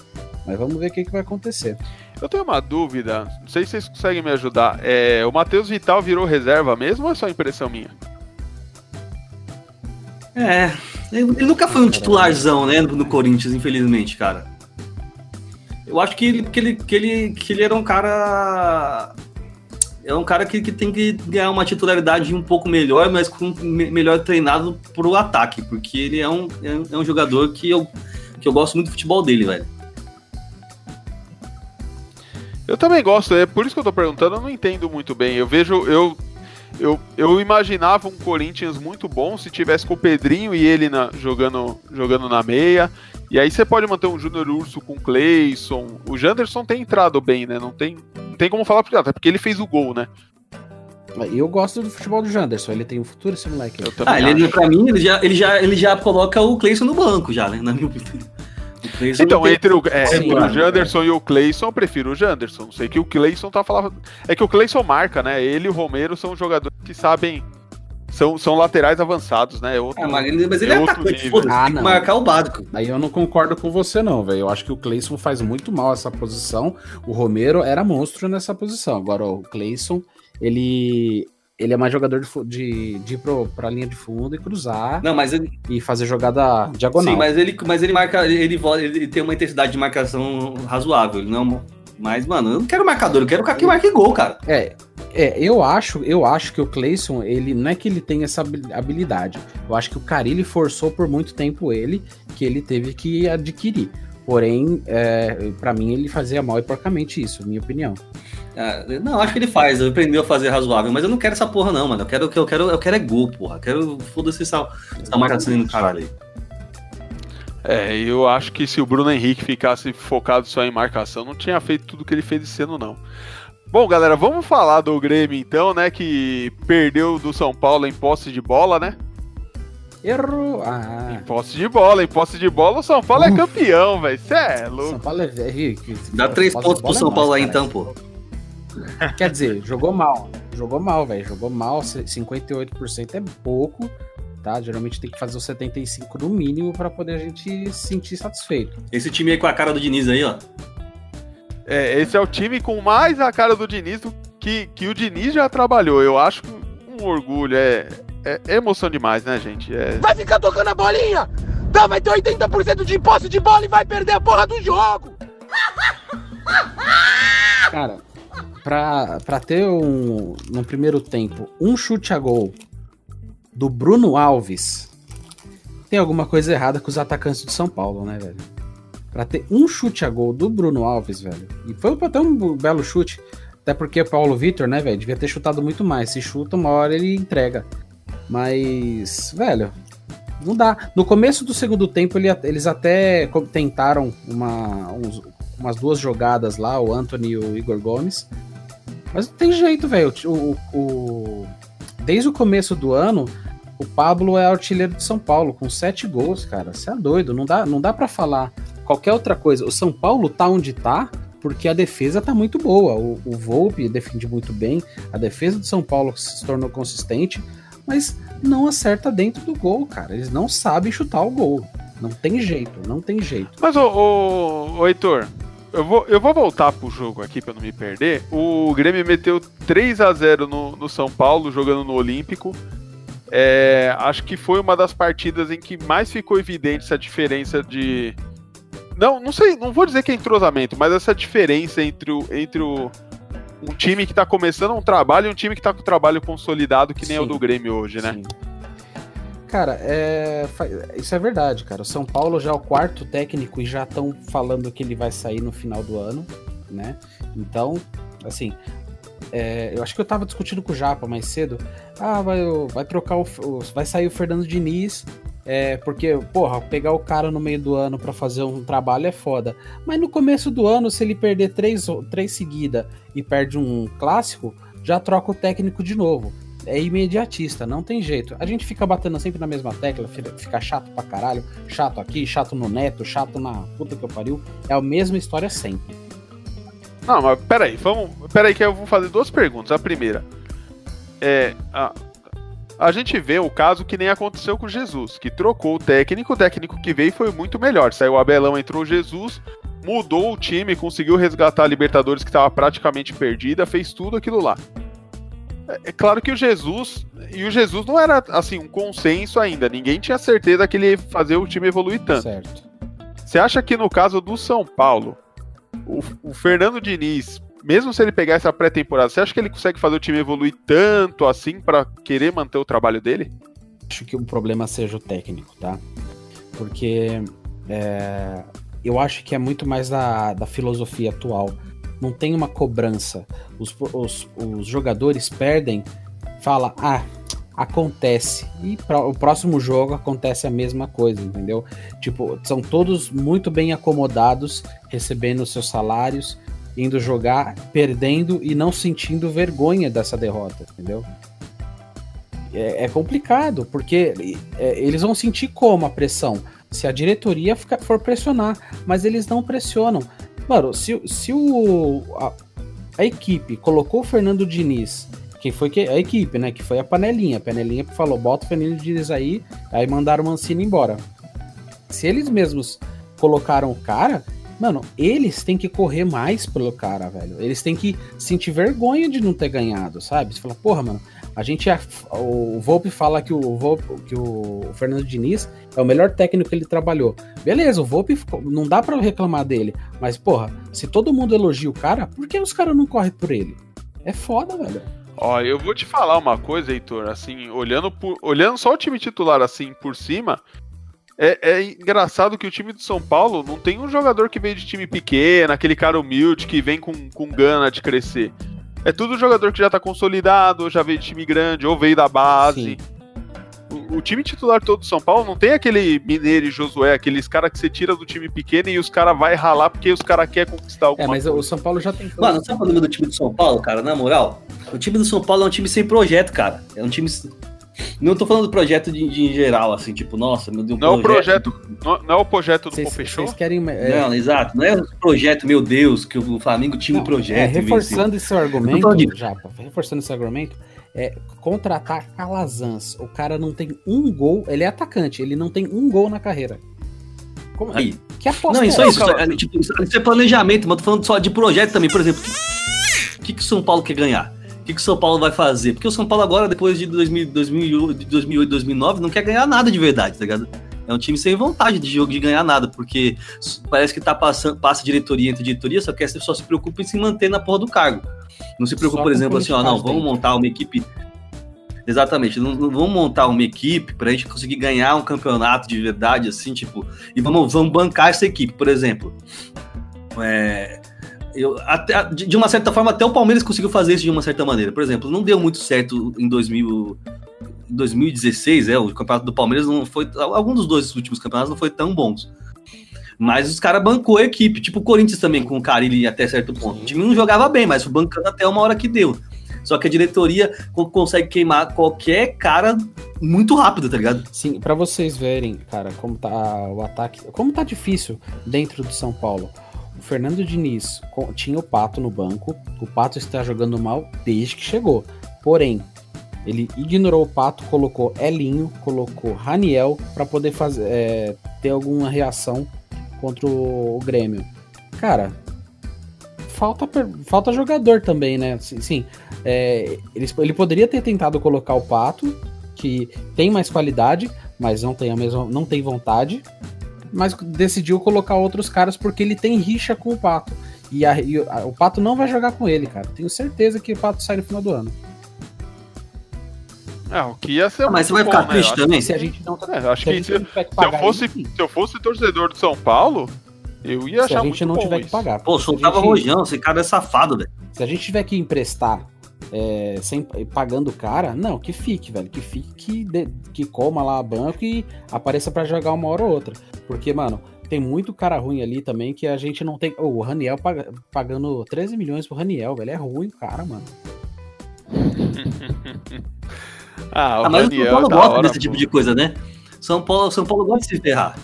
Mas vamos ver o que, que vai acontecer. Eu tenho uma dúvida, não sei se vocês conseguem me ajudar. É, o Matheus Vital virou reserva mesmo ou é só impressão minha? É, ele ele nunca foi um titularzão, né, no Corinthians, infelizmente, cara. Eu acho que ele, que ele, que ele, que ele era um cara. É um cara que, que tem que ganhar uma titularidade um pouco melhor, mas com me- melhor treinado pro ataque, porque ele é um, é um- é um jogador que eu, que eu gosto muito do futebol dele, velho. Eu também gosto, é por isso que eu tô perguntando, eu não entendo muito bem. Eu vejo, eu, eu, eu imaginava um Corinthians muito bom se tivesse com o Pedrinho e ele na, jogando, jogando na meia. E aí você pode manter um Júnior Urso com o Cleison. O Janderson tem entrado bem, né? Não tem, não tem como falar porque, até porque ele fez o gol, né? Eu gosto do futebol do Janderson, ele tem um futuro esse moleque. Eu ah, ele, pra mim, ele já, ele, já, ele já coloca o Cleison no banco, já, né? Na minha opinião. Então, entre o, é, entre o Janderson e o Cleison, eu prefiro o Janderson. Não sei que o Cleison tá falando. É que o Cleison marca, né? Ele e o Romero são jogadores que sabem. São, são laterais avançados, né? É outro, é, mas ele, mas ele é, é atacante, ah, não. marcar o básico. Aí eu não concordo com você, não, velho. Eu acho que o Cleison faz muito mal essa posição. O Romero era monstro nessa posição. Agora, o Cleison, ele ele é mais jogador de, de, de ir pro, pra linha de fundo e cruzar. Não, mas ele... E fazer jogada diagonal. Sim, mas ele, mas ele marca. Ele, ele tem uma intensidade de marcação razoável. não. Mas, mano, eu não quero marcador, eu quero o cara que marque gol, cara. É. É, eu acho, eu acho que o Clayson, ele não é que ele tem essa habilidade. Eu acho que o Carilli forçou por muito tempo ele, que ele teve que adquirir. Porém, é, para mim, ele fazia mal e porcamente isso, minha opinião. Ah, não, acho que ele faz, ele aprendeu a fazer razoável, mas eu não quero essa porra, não, mano. Eu quero, eu quero, eu quero é gol, porra. Eu quero foda-se essa, essa marcação no caralho aí. É, eu acho que se o Bruno Henrique ficasse focado só em marcação, não tinha feito tudo que ele fez esse ano, não. Bom, galera, vamos falar do Grêmio então, né? Que perdeu do São Paulo em posse de bola, né? Errou. Ah. Em posse de bola, em posse de bola, o São Paulo Uf. é campeão, velho. Cê é louco. São Paulo é velho. Dá três pontos pro São é Paulo aí então, pô. Quer dizer, jogou mal. Jogou mal, velho. Jogou mal. 58% é pouco, tá? Geralmente tem que fazer os 75 no mínimo para poder a gente se sentir satisfeito. Esse time aí com a cara do Diniz aí, ó. É, esse é o time com mais a cara do Diniz do que, que o Diniz já trabalhou. Eu acho um orgulho. É, é, é emoção demais, né, gente? É... Vai ficar tocando a bolinha! Tá, vai ter 80% de posse de bola e vai perder a porra do jogo! Cara, pra, pra ter um, no primeiro tempo um chute a gol do Bruno Alves, tem alguma coisa errada com os atacantes de São Paulo, né, velho? Pra ter um chute a gol do Bruno Alves, velho. E foi até um belo chute. Até porque o Paulo Vitor, né, velho, devia ter chutado muito mais. Se chuta, uma hora ele entrega. Mas, velho, não dá. No começo do segundo tempo, ele, eles até tentaram uma, uns, umas duas jogadas lá, o Anthony e o Igor Gomes. Mas não tem jeito, velho. O, o, desde o começo do ano, o Pablo é artilheiro de São Paulo, com sete gols, cara. Você é doido, não dá, não dá para falar qualquer outra coisa. O São Paulo tá onde tá porque a defesa tá muito boa. O, o Volpe defende muito bem, a defesa do São Paulo se tornou consistente, mas não acerta dentro do gol, cara. Eles não sabem chutar o gol. Não tem jeito, não tem jeito. Mas, ô, ô, ô Heitor, eu vou, eu vou voltar pro jogo aqui pra não me perder. O Grêmio meteu 3 a 0 no, no São Paulo, jogando no Olímpico. É, acho que foi uma das partidas em que mais ficou evidente essa diferença de. Não, não sei, não vou dizer que é entrosamento, mas essa diferença entre o, entre o, um time que tá começando um trabalho e um time que tá com o trabalho consolidado, que nem Sim. é o do Grêmio hoje, né? Sim. Cara, é... isso é verdade, cara. O São Paulo já é o quarto técnico e já estão falando que ele vai sair no final do ano, né? Então, assim, é... eu acho que eu tava discutindo com o Japa mais cedo. Ah, vai, vai trocar o, vai sair o Fernando Diniz, é, porque, porra, pegar o cara no meio do ano para fazer um trabalho é foda. Mas no começo do ano, se ele perder três, três seguidas e perde um clássico, já troca o técnico de novo é imediatista, não tem jeito. A gente fica batendo sempre na mesma tecla, fica chato pra caralho, chato aqui, chato no neto, chato na puta que eu pariu. É a mesma história sempre. Não, mas peraí, vamos. Peraí, que eu vou fazer duas perguntas. A primeira. É. A, a gente vê o caso que nem aconteceu com Jesus, que trocou o técnico, o técnico que veio foi muito melhor. Saiu o Abelão, entrou o Jesus, mudou o time, conseguiu resgatar a Libertadores que estava praticamente perdida, fez tudo aquilo lá. É, é claro que o Jesus. E o Jesus não era assim um consenso ainda. Ninguém tinha certeza que ele ia fazer o time evoluir tanto. Certo. Você acha que no caso do São Paulo, o, o Fernando Diniz, mesmo se ele pegar essa pré-temporada, você acha que ele consegue fazer o time evoluir tanto assim para querer manter o trabalho dele? Acho que o problema seja o técnico, tá? Porque é, eu acho que é muito mais da, da filosofia atual não tem uma cobrança. Os, os, os jogadores perdem fala, ah, acontece. E o próximo jogo acontece a mesma coisa, entendeu? Tipo, são todos muito bem acomodados, recebendo seus salários, indo jogar, perdendo e não sentindo vergonha dessa derrota, entendeu? É, é complicado, porque é, eles vão sentir como a pressão? Se a diretoria for pressionar, mas eles não pressionam. Mano, se, se o, a, a equipe colocou o Fernando Diniz que foi que, a equipe, né? Que foi a panelinha. A panelinha falou: bota o Fernando Diniz aí. Aí mandaram o Mancini embora. Se eles mesmos colocaram o cara, mano, eles têm que correr mais pelo cara, velho. Eles têm que sentir vergonha de não ter ganhado, sabe? Você fala, porra, mano, a gente. É, o Volpe fala que o, Volpe, que o Fernando Diniz é o melhor técnico que ele trabalhou. Beleza, o Volpe não dá para reclamar dele. Mas, porra, se todo mundo elogia o cara, por que os caras não correm por ele? É foda, velho. Ó, eu vou te falar uma coisa, Heitor, assim, olhando, por, olhando só o time titular assim por cima, é, é, engraçado que o time do São Paulo não tem um jogador que veio de time pequeno, aquele cara humilde que vem com, com gana de crescer. É tudo jogador que já tá consolidado, já veio de time grande, ou veio da base. Sim o, time titular todo do São Paulo não tem aquele Mineiro e Josué, aqueles caras que você tira do time pequeno e os caras vai ralar porque os caras querem conquistar alguma É, mas coisa. o São Paulo já tem. Mano, sabe o problema do time do São Paulo, cara? Na moral, o time do São Paulo é um time sem projeto, cara. É um time. Não tô falando do projeto de, de em geral, assim, tipo, nossa, meu Deus. Não é o projeto, não, não, é o projeto do Fechou? Vocês querem. É... Não, exato. Não é o projeto, meu Deus, que o Flamengo tinha um projeto. É, reforçando esse argumento, de... Japa, reforçando esse argumento, é, contratar Calazans. O cara não tem um gol, ele é atacante, ele não tem um gol na carreira. Como aí? Que aposta Não, isso é, isso, é, tipo, isso é planejamento, mas tô falando só de projeto também, por exemplo. O que, que o São Paulo quer ganhar? O que, que o São Paulo vai fazer? Porque o São Paulo agora, depois de 2000, 2008, 2009, não quer ganhar nada de verdade, tá ligado? É um time sem vontade de jogo de ganhar nada, porque parece que tá passando, passa diretoria entre diretoria, só que só se preocupa em se manter na porra do cargo. Não se preocupa, por exemplo, assim, ó, não, vamos montar uma equipe. Exatamente, não, não, vamos montar uma equipe pra gente conseguir ganhar um campeonato de verdade, assim, tipo, e vamos, vamos bancar essa equipe, por exemplo. É, eu, até, de uma certa forma, até o Palmeiras conseguiu fazer isso de uma certa maneira. Por exemplo, não deu muito certo em 2000, 2016, é, o campeonato do Palmeiras não foi. Algum dos dois últimos campeonatos não foi tão bons. Mas os caras bancou a equipe, tipo o Corinthians também, com o Carilli até certo ponto. O time não jogava bem, mas foi bancando até uma hora que deu. Só que a diretoria consegue queimar qualquer cara muito rápido, tá ligado? Sim, para vocês verem, cara, como tá o ataque, como tá difícil dentro do São Paulo. Fernando Diniz tinha o Pato no banco, o Pato está jogando mal desde que chegou. Porém, ele ignorou o Pato, colocou Elinho, colocou Raniel para poder fazer, é, ter alguma reação contra o, Grêmio. Cara, falta, falta jogador também, né? Sim, é, ele, ele poderia ter tentado colocar o Pato, que tem mais qualidade, mas não tem a mesma, não tem vontade, mas decidiu colocar outros caras porque ele tem rixa com o Pato. E, a, e a, o Pato não vai jogar com ele, cara. Tenho certeza que o Pato sai no final do ano. É, o que ia ser. Ah, mas você vai bom, ficar né? triste também? Se a gente não tá. É, acho que se, se, eu fosse, se eu fosse torcedor do São Paulo, eu ia achar. Se a gente não tiver isso. que pagar. Pô, soltava gente... rojão, esse cara é safado, velho. Se a gente tiver que emprestar é, sem, pagando o cara, não, que fique, velho. Que fique, que, de, que coma lá a banco e apareça para jogar uma hora ou outra. Porque, mano, tem muito cara ruim ali também que a gente não tem. Oh, o Raniel pag, pagando 13 milhões pro Raniel, velho. É ruim, cara, mano. Ah, o ah, mas Daniel, o São Paulo gosta hora, desse tipo de coisa, né? São Paulo, São Paulo gosta de se ferrar.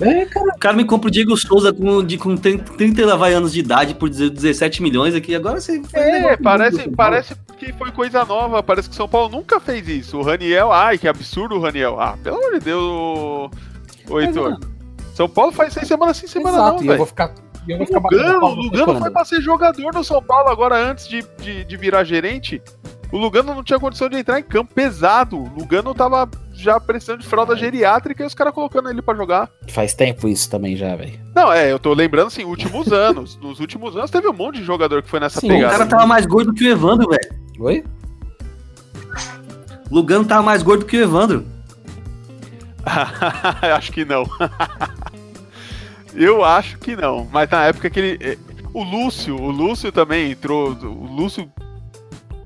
É, cara. O cara me compra o Diego Souza com, de, com 30 anos de idade por 17 milhões aqui. Agora você. É, parece, parece que foi coisa nova. Parece que São Paulo nunca fez isso. O Raniel, ai, que absurdo o Raniel. Ah, pelo amor de Deus, o, Heitor. São Paulo faz seis semanas sim, semana Exato, não, e eu vou ficar. Lugano, o Lugano foi pra ser jogador no São Paulo agora antes de, de, de virar gerente. O Lugano não tinha condição de entrar em campo pesado. O Lugano tava já precisando de fralda geriátrica e os caras colocando ele para jogar. Faz tempo isso também já, velho. Não, é, eu tô lembrando assim, últimos anos. Nos últimos anos teve um monte de jogador que foi nessa Sim, pegada. O cara tava mais gordo que o Evandro, velho. Oi? Lugano tava mais gordo que o Evandro. acho que não. eu acho que não. Mas na época que ele. Eh, o Lúcio, o Lúcio também entrou. O Lúcio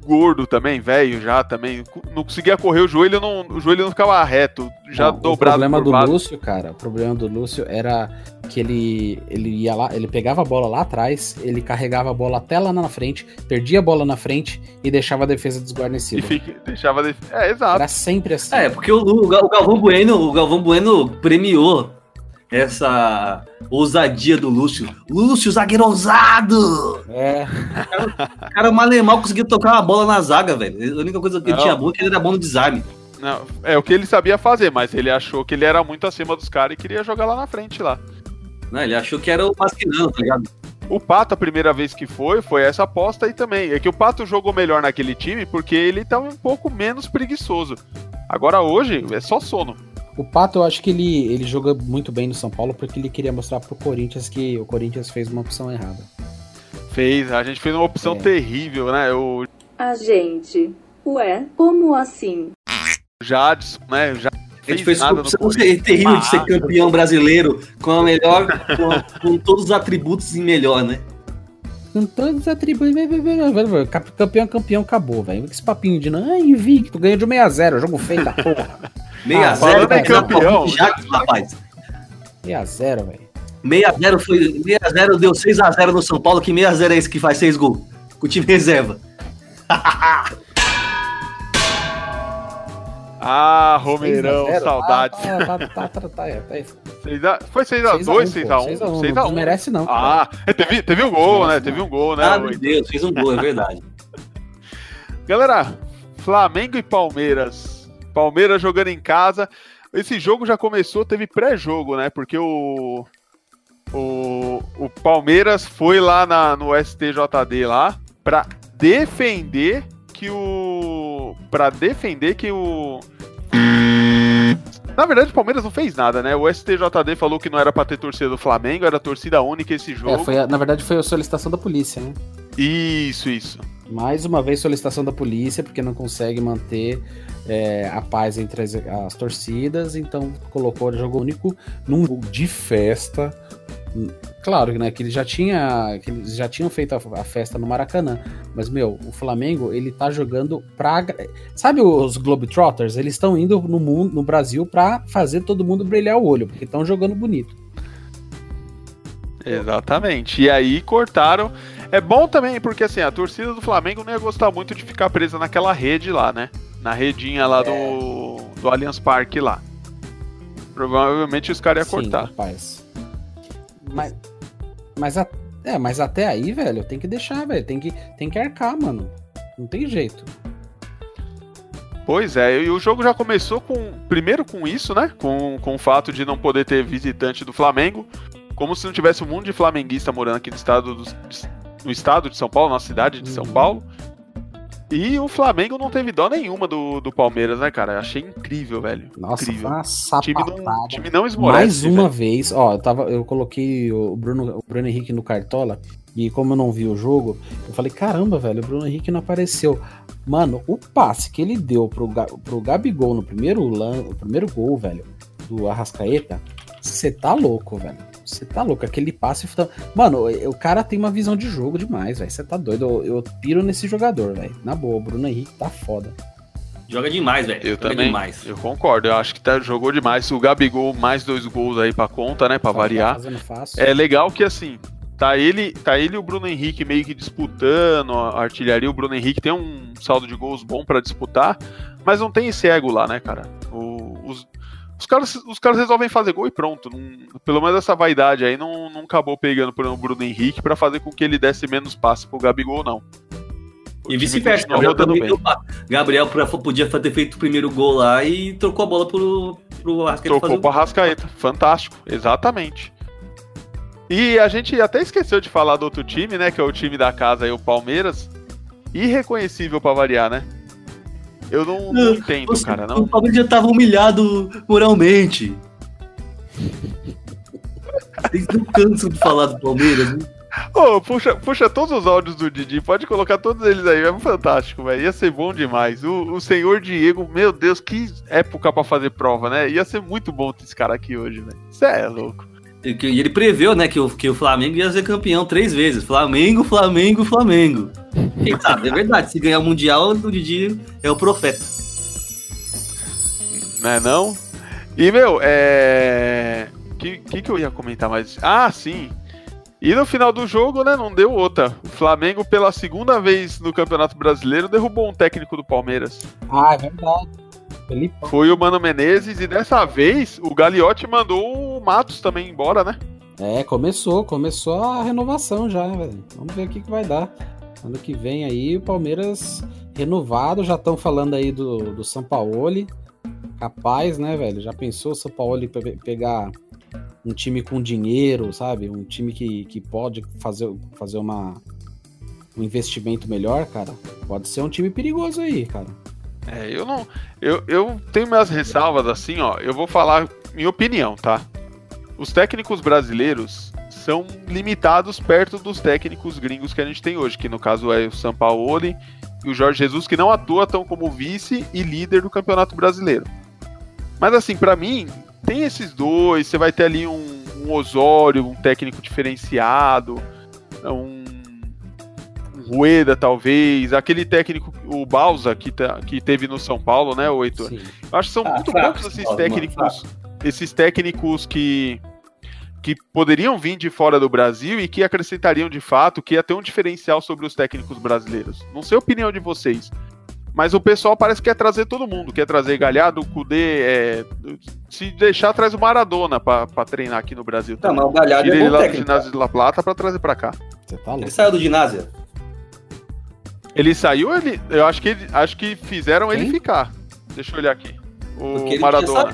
gordo também, velho já também. Não conseguia correr, o joelho não, o joelho não ficava reto, já Não, dobrado. O problema do. Lúcio, cara, o problema do Lúcio era que ele, ele ia lá, ele pegava a bola lá atrás, ele carregava a bola até lá na frente, perdia a bola na frente e deixava a defesa E desguarnecida. fica, deixava. De... É, exato. Era sempre assim. É, porque o, o Galvão Bueno, o Galvão Bueno premiou essa ousadia do Lúcio. Lúcio, zagueiro ousado! É, O cara mal conseguia tocar uma bola na zaga, velho. A única coisa que ele Não. tinha boa é que ele era bom no desarme. Não, é o que ele sabia fazer, mas ele achou que ele era muito acima dos caras e queria jogar lá na frente lá. Né? Ele achou que era o Mascherano, tá ligado? O Pato, a primeira vez que foi, foi essa aposta aí também. É que o Pato jogou melhor naquele time porque ele tá um pouco menos preguiçoso. Agora hoje é só sono. O Pato, eu acho que ele, ele joga muito bem no São Paulo porque ele queria mostrar pro Corinthians que o Corinthians fez uma opção errada. Fez, a gente fez uma opção É. terrível, né? O A gente. Ué, como assim? Jadson, né? Já A gente fez nada uma no opção Corinthians. terrível de ser campeão brasileiro com a melhor, com, com todos os atributos em melhor, né? Com todos os atributos. Campeão, campeão, acabou, velho. Esse papinho de não, ah, invicto, ganhou de 6x0, jogo feio da porra. 6 Ah, a 0 falando em campeão, Jacques, rapaz. 6x0, velho. 6 a 0 foi 6 a 0 deu 6 a 0 no São Paulo, que 6 a 0 é esse que faz 6 gols? Com o time reserva. Ah, Romeirão, 6 a 0. saudades. Ah, tá, tá, tá, tá, tá, é, tá, Seis a- Foi 6x2, 6x1, 6x1. 6x1. Não merece, não. Ah, é, teve, teve um gol, né? Teve um gol, né? Ah, meu Deus, fez um gol, é verdade. Galera, Flamengo e Palmeiras. Palmeiras jogando em casa. Esse jogo já começou, teve pré-jogo, né? Porque o, o, o Palmeiras foi lá na, no STJD lá pra defender que o. Pra defender que o. Na verdade, o Palmeiras não fez nada, né? O STJD falou que não era pra ter torcida do Flamengo, era torcida única esse jogo. É, foi a- na verdade, foi a solicitação da polícia, né? Isso, isso. Mais uma vez, solicitação da polícia, porque não consegue manter é, a paz entre as, as torcidas, então colocou o jogo único num jogo de festa. Claro, né, que eles já tinha, que eles já tinham feito a, a festa no Maracanã, mas meu, o Flamengo ele tá jogando pra, sabe os Globetrotters, eles estão indo no mundo, no Brasil pra fazer todo mundo brilhar o olho, porque estão jogando bonito. Exatamente. E aí cortaram. É bom também, porque assim, a torcida do Flamengo não ia gostar muito de ficar presa naquela rede lá, né? Na redinha lá do, do Allianz Parque lá. Provavelmente os caras iam Sim, cortar. rapaz. Mas, mas, a- é, mas até aí, velho, tem que deixar, velho. Tem que, tem que arcar, mano. Não tem jeito. Pois é, e o jogo já começou com. Primeiro com isso, né? Com, com o fato de não poder ter visitante do Flamengo. Como se não tivesse um monte de flamenguista morando aqui no estado, do, no estado de São Paulo, na cidade de São Uhum. Paulo. E o Flamengo não teve dó nenhuma do, do Palmeiras, né, cara? Achei incrível, velho. Nossa, incrível. uma time não, time não esmorece. Mais uma velho. vez, ó, eu, tava, eu coloquei o Bruno, o Bruno Henrique no Cartola e como eu não vi o jogo, eu falei, caramba, velho, o Bruno Henrique não apareceu. Mano, o passe que ele deu pro, pro Gabigol no primeiro, lan, o primeiro gol, velho, do Arrascaeta, você tá louco, velho. Você tá louco, aquele passe. tá- Mano, o cara tem uma visão de jogo demais, velho. Você tá doido. Eu, eu piro nesse jogador, velho. Na boa, o Bruno Henrique tá foda. Joga demais, velho. Eu Joga também. demais. Eu concordo. Eu acho que tá, jogou demais. O Gabigol, mais dois gols aí pra conta, né? Pra Tá variar. fácil. É legal que assim, tá ele, tá ele e o Bruno Henrique meio que disputando a artilharia. O Bruno Henrique tem um saldo de gols bom pra disputar, mas não tem esse ego lá, né, cara? Os, caras, os caras resolvem fazer gol e pronto. Não- pelo menos essa vaidade aí não, não acabou pegando por exemplo, o Bruno Henrique pra fazer com que ele desse menos passe pro Gabigol, não. O E vice-versa. continua Gabriel, Gabriel pra- podia ter feito o primeiro gol lá e trocou a bola pro, pro Arrascaeta Trocou fazer pro Arrascaeta. Fantástico, exatamente. E a gente até esqueceu de falar do outro time, né? Que é o time da casa aí, o Palmeiras. Irreconhecível pra variar, né? Eu não, não entendo, Você- cara. O Não, Palmeiras já tava humilhado moralmente. Vocês não cansam de falar do Palmeiras, né? Ô, puxa, puxa todos os áudios do Didi, pode colocar todos eles aí, é fantástico, velho. Ia ser bom demais. O, o senhor Diego, meu Deus, que época pra fazer prova, né? Ia ser muito bom ter esse cara aqui hoje, velho. Isso é louco. E que- e ele preveu, né, que o, que o Flamengo ia ser campeão três vezes. Flamengo, Flamengo, Flamengo. Quem sabe, é verdade. Se ganhar o Mundial, o Didi é o profeta. Né não? E, meu, é... Que, que que eu ia comentar mais? Ah, sim. E no final do jogo, né, não deu outra. O Flamengo, pela segunda vez no Campeonato Brasileiro, derrubou um técnico do Palmeiras. Ah, é verdade. Felipe. Foi o Mano Menezes e dessa vez o Gagliotti mandou o Matos também embora, né? É, começou, começou a renovação já, né, velho? Vamos ver o que, que vai dar. Ano que vem aí, o Palmeiras renovado, já estão falando aí do, do São Paulo. Capaz, né, velho? Já pensou o São Paulo pe- pegar um time com dinheiro, sabe? Um time que, que pode fazer, fazer uma, um investimento melhor, cara? Pode ser um time perigoso aí, cara. É, eu não. Eu, eu tenho minhas ressalvas assim, ó. Eu vou falar minha opinião, tá? Os técnicos brasileiros são limitados perto dos técnicos gringos que a gente tem hoje, que no caso é o Sampaoli e o Jorge Jesus, que não atuam tão como vice e líder do Campeonato Brasileiro. Mas assim, pra mim, tem esses dois, você vai ter ali um, um Osório, um técnico diferenciado, um Rueda, talvez, aquele técnico, o Balsa, que, tá, que teve no São Paulo, né, o Heitor? Sim. Eu acho que são Ah, muito fraco, poucos esses Paulo, técnicos, esses técnicos que que poderiam vir de fora do Brasil e que acrescentariam de fato que ia ter um diferencial sobre os técnicos brasileiros. Não sei a opinião de vocês, mas o pessoal parece que quer trazer todo mundo, quer trazer Galhardo, Cudê, é, se deixar traz o Maradona pra pra treinar aqui no Brasil. Tá, mas o Galhardo Tira é ele lá do técnico. ginásio de La Plata pra trazer pra cá. Você tá Ele saiu do ginásio. Ele saiu, ele, eu acho que ele- acho que fizeram ele Quem? ficar. Deixa eu olhar aqui. Porque O ele tinha Maradona.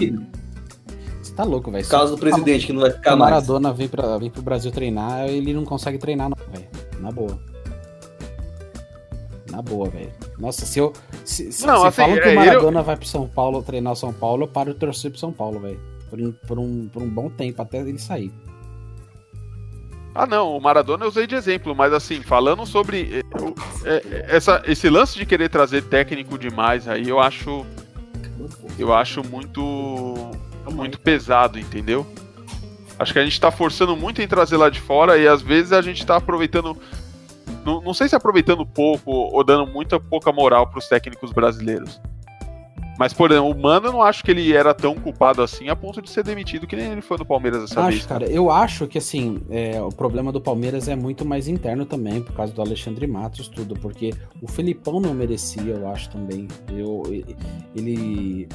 Você tá louco, velho. Por causa do presidente, que não vai ficar o mais. Maradona vem, pra, vem pro Brasil treinar, ele não consegue treinar, não, velho. Na boa. Na boa, velho. Nossa, se eu. Se, se, Não, se assim, falam que é, o Maradona vai pro São Paulo treinar o São Paulo, eu paro de torcer pro São Paulo, velho. Por, um- por, um, por um bom tempo, até ele sair. Ah, não, o Maradona eu usei de exemplo, mas assim, falando sobre eh, o- eh, essa, esse lance de querer trazer técnico demais aí, eu acho eu acho muito muito pesado, entendeu? Acho que a gente tá forçando muito em trazer lá de fora e às vezes a gente tá aproveitando não, não sei se aproveitando pouco ou dando muita pouca moral pros técnicos brasileiros. Mas, por exemplo, o Mano eu não acho que ele era tão culpado assim a ponto de ser demitido que nem ele foi no Palmeiras dessa acho, vez. cara, eu acho que assim, é, o problema do Palmeiras é muito mais interno também, por causa do Alexandre Matos, tudo, porque o Felipão não merecia, eu acho também. Eu, ele.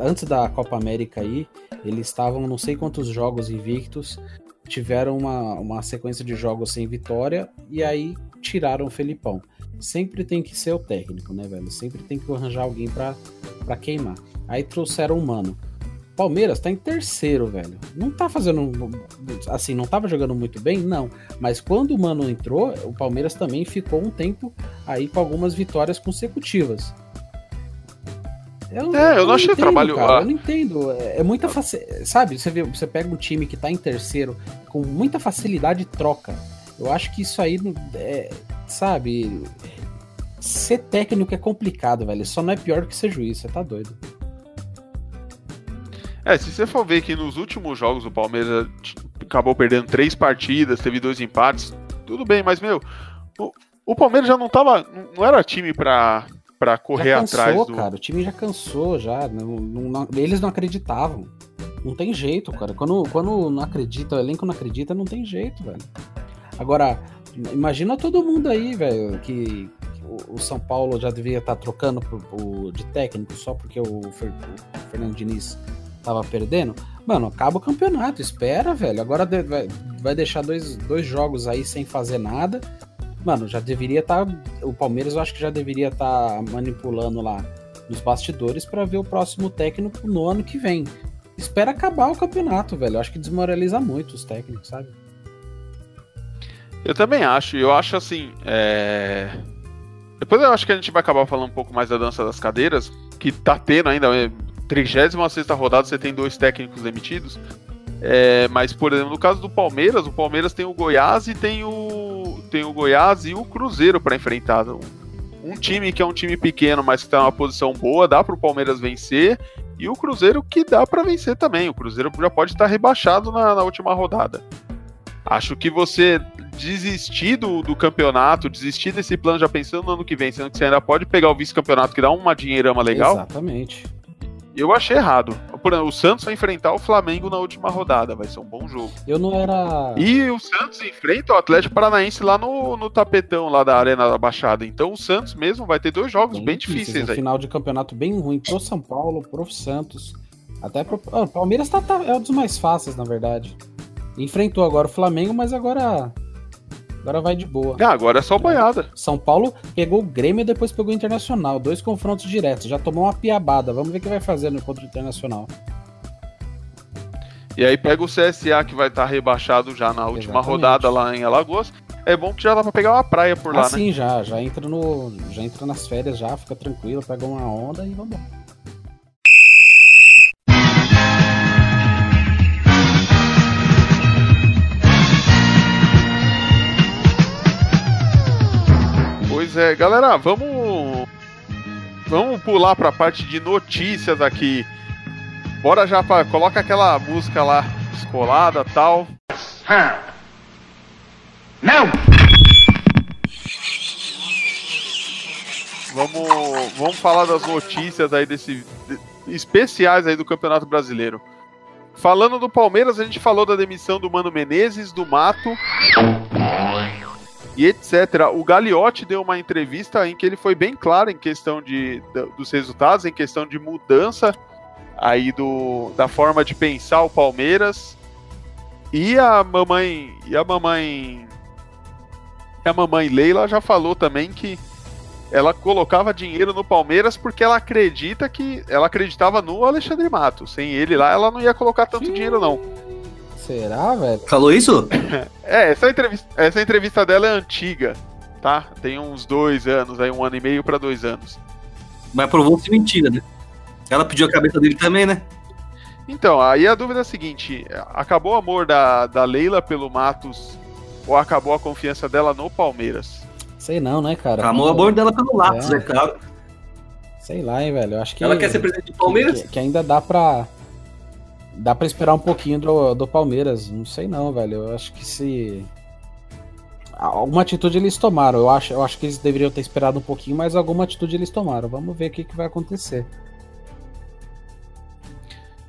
Antes da Copa América aí, eles estavam não sei quantos jogos invictos, tiveram uma, uma sequência de jogos sem vitória, e aí tiraram o Felipão. Sempre tem que ser o técnico, né, velho? Sempre tem que arranjar alguém pra, pra queimar. Aí trouxeram o Mano. Palmeiras tá em terceiro, velho. Não tá fazendo. Assim, não tava jogando muito bem? Não. Mas quando o Mano entrou, o Palmeiras também ficou um tempo aí com algumas vitórias consecutivas. Eu, É, eu não achei entendo, trabalho- Cara, ah. eu não entendo. É, é muita facilidade. Sabe, você, vê, você pega um time que tá em terceiro, com muita facilidade troca. Eu acho que isso aí, é, sabe. Ser técnico é complicado, velho. Só não é pior do que ser juiz, você tá doido. É, se você for ver que nos últimos jogos o Palmeiras t- acabou perdendo três partidas, teve dois empates, tudo bem, mas, meu, o, o Palmeiras já não tava. não- Não era time pra, pra correr já cansou, atrás do. cara. O time já cansou, já. Não, não- não- eles não acreditavam. Não tem jeito, cara. Quando, quando não acredita, o elenco não acredita, não tem jeito, velho. Agora, imagina todo mundo aí, velho, que, que o, o São Paulo já deveria estar trocando por- por- de técnico só porque o, o Fernando Diniz tava perdendo. Mano, acaba o campeonato, espera, velho. Agora de- vai, vai deixar dois, dois jogos aí sem fazer nada. Mano, já deveria estar. o Palmeiras eu acho que já deveria estar manipulando lá nos bastidores pra ver o próximo técnico no ano que vem. Espera acabar o campeonato, velho. Eu acho que desmoraliza muito os técnicos, sabe? Eu também acho, eu acho assim. é, Depois eu acho que a gente vai acabar falando um pouco mais da dança das cadeiras, que tá tendo ainda. É... 36 rodada, você tem dois técnicos demitidos. É, mas, por exemplo, no caso do Palmeiras, o Palmeiras tem o Goiás e tem o, tem o Goiás e o Cruzeiro para enfrentar. Um, um time que é um time pequeno, mas que tá numa posição boa, dá pro Palmeiras vencer. E o Cruzeiro que dá para vencer também. O Cruzeiro já pode estar rebaixado na, na última rodada. Acho que você desistir do, do campeonato, desistir desse plano já pensando no ano que vem, sendo que você ainda pode pegar o vice-campeonato que dá uma dinheirama legal, Exatamente. eu achei errado. Por exemplo, o Santos vai enfrentar o Flamengo na última rodada, vai ser um bom jogo. Eu não era. E o Santos enfrenta o Atlético Paranaense lá no, no tapetão lá da Arena da Baixada. Então o Santos mesmo vai ter dois jogos bem, difíceis Um aí. final de campeonato bem ruim pro São Paulo, pro Santos. Até pro. Ah, o Palmeiras tá, tá- é um dos mais fáceis, na verdade. Enfrentou agora o Flamengo, mas agora. Agora vai de boa. Ah, agora é só boiada. São Paulo pegou o Grêmio e depois pegou o Internacional. Dois confrontos diretos. Já tomou uma piabada. Vamos ver o que vai fazer no encontro internacional. E aí pega o CSA que vai estar rebaixado já na última Exatamente. rodada lá em Alagoas. É bom que já dá pra pegar uma praia por lá, ah, né? sim, já. Já entra no. Já entra nas férias já, fica tranquilo, pega uma onda e vamos É, galera, vamos vamos pular pra parte de notícias aqui. Bora já para coloca aquela música lá descolada, tal. Não! Vamos vamos falar das notícias aí desse de- especiais aí do Campeonato Brasileiro. Falando do Palmeiras, a gente falou da demissão do Mano Menezes, do Mato e etc. O Gagliotti deu uma entrevista em que ele foi bem claro em questão de, dos resultados, em questão de mudança aí do, da forma de pensar o Palmeiras. E a mamãe e a mamãe a mamãe Leila já falou também que ela colocava dinheiro no Palmeiras porque ela acredita que ela acreditava no Alexandre Matos. Sem ele lá, ela não ia colocar tanto dinheiro não. Será, velho? Falou isso? É, essa entrevista, essa entrevista dela é antiga, tá? Tem uns dois anos, aí um ano e meio pra dois anos. Mas provou-se mentira, né? Ela pediu a cabeça dele também, né? Então, aí a dúvida é a seguinte: acabou o amor da, da Leila pelo Matos ou acabou a confiança dela no Palmeiras? Sei não, né, cara? Acabou o amor dela pelo Lattes, É. é claro. Sei lá, hein, velho. Eu acho que. Ela quer ser presidente do Palmeiras? Que, que ainda dá pra. Dá pra esperar um pouquinho do, do Palmeiras. Não sei não, velho. Eu acho que se. Alguma atitude eles tomaram. Eu acho, eu acho que eles deveriam ter esperado um pouquinho, mas alguma atitude eles tomaram. Vamos ver o que, que vai acontecer.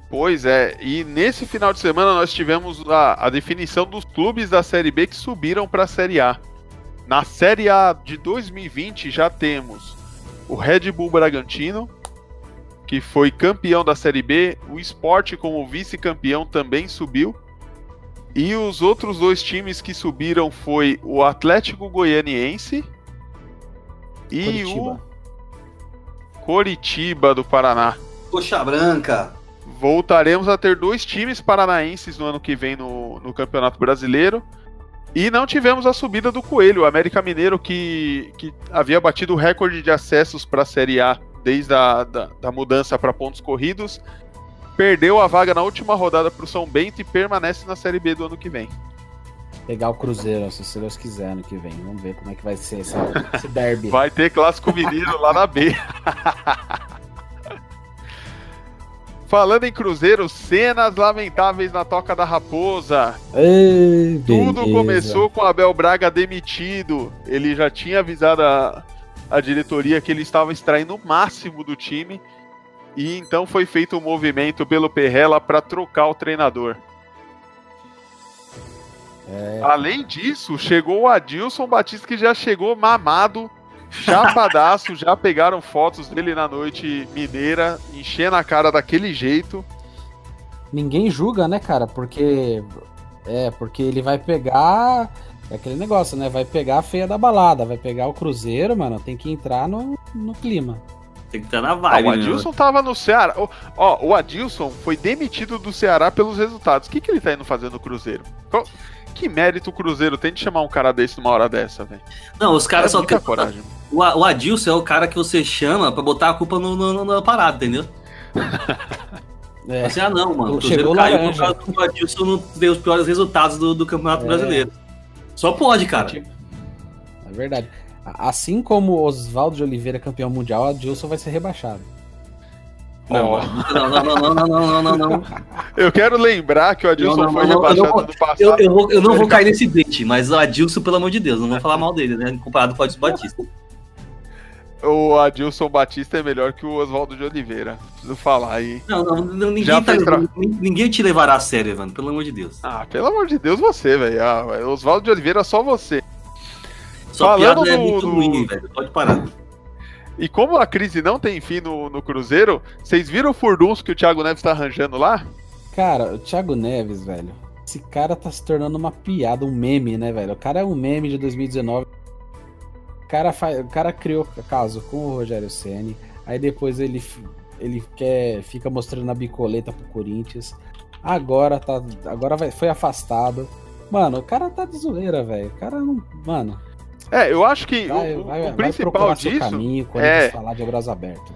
Pois é, e nesse final de semana nós tivemos a, a definição dos clubes da Série B que subiram para a Série A. Na Série A de 2020 já temos o Red Bull Bragantino, que foi campeão da Série B, o Sport como vice-campeão também subiu. E os outros dois times que subiram foi o Atlético Goianiense e o Coritiba do Paraná. Coxa branca. Voltaremos a ter dois times paranaenses no ano que vem no, no Campeonato Brasileiro. E não tivemos a subida do Coelho, o América Mineiro, que, que havia batido o recorde de acessos para a Série A desde a da, da mudança para pontos corridos. Perdeu a vaga na última rodada para o São Bento e permanece na Série B do ano que vem. Pegar o Cruzeiro, se Deus quiser, ano que vem. Vamos ver como é que vai ser essa- esse derby. Vai ter clássico mineiro lá na B. Falando em Cruzeiro, cenas lamentáveis na Toca da Raposa. Ei, Tudo começou com Abel Braga demitido. Ele já tinha avisado a, a diretoria que ele estava extraindo o máximo do time. E então foi feito um movimento pelo Perrela para trocar o treinador. É. Além disso, chegou o Adilson Batista que já chegou mamado, chapadaço, já pegaram fotos dele na noite mineira, enchendo a cara daquele jeito. Ninguém julga, né, cara? Porque. É, porque ele vai pegar. É aquele negócio, né? Vai pegar a feia da balada, vai pegar o Cruzeiro, mano. Tem que entrar no, no clima. Tem que estar na Ah, vibe, o né? Adilson tava no Ceará. Ó, Ó, o Adilson foi demitido do Ceará pelos resultados. O que, que ele tá indo fazer no Cruzeiro? Qual- Que mérito o Cruzeiro tem de chamar um cara desse numa hora dessa, velho? Não, os É caras só muita querem. coragem. O, o Adilson é o cara que você chama pra botar a culpa no, no- no- na parada, entendeu? É. Assim, ah, não, mano. O Chegou Cruzeiro caiu laranja. por causa do Adilson não ter os piores resultados do, do Campeonato É. Brasileiro. Só pode, cara. Tipo, é verdade. Assim como Oswaldo de Oliveira campeão mundial, a Dilson vai ser rebaixado. Não. não, não, não, não, não, não, não, Eu quero lembrar que o Adilson não, não, foi rebaixado no passado. Eu, eu, eu não vou cair nesse bait, mas o Adilson, pelo amor de Deus, não vou falar mal dele, né? Comparado com o Adilson Batista. O Adilson Batista é melhor que o Oswaldo de Oliveira. Preciso falar aí. Não, não, não, ninguém, Já tá, tra- nin- ninguém te levará a sério, Evandro, pelo amor de Deus. Ah, pelo amor de Deus, você, velho. Ah, Oswaldo de Oliveira, só você. Sua falando piada é do- muito do- ruim, velho. Pode parar. E como a crise não tem fim no, no Cruzeiro, vocês viram o furdunço que o Thiago Neves tá arranjando lá? Cara, o Thiago Neves, velho. Esse cara tá se tornando uma piada, um meme, né, velho? O cara é um meme de 2019. O cara, faz, o cara criou caso com o Rogério Ceni. Aí depois ele, ele quer, fica mostrando a bicoleta pro Corinthians. Agora tá. Agora vai, foi afastado. Mano, o cara tá de zoeira, velho. O cara não. Mano, É, eu acho que vai, o, vai, o principal disso, caminho quando é- ele falar de braço aberto,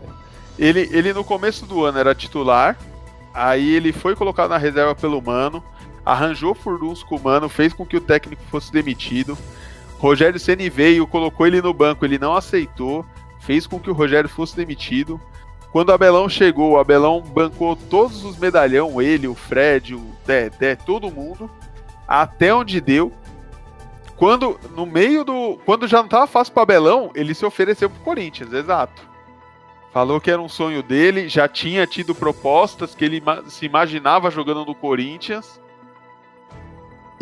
ele, ele no começo do ano era titular, aí ele foi colocado na reserva pelo Mano, arranjou furdunço com o Mano, fez com que o técnico fosse demitido. Rogério Ceni veio, colocou ele no banco, ele não aceitou, fez com que o Rogério fosse demitido. Quando o Abelão chegou, o Abelão bancou todos os medalhão, ele, o Fred, o Dedé, todo mundo, até onde deu. Quando no meio do, quando já não tava fácil para Abelão, ele se ofereceu pro Corinthians, exato. Falou que era um sonho dele, já tinha tido propostas que ele se imaginava jogando no Corinthians.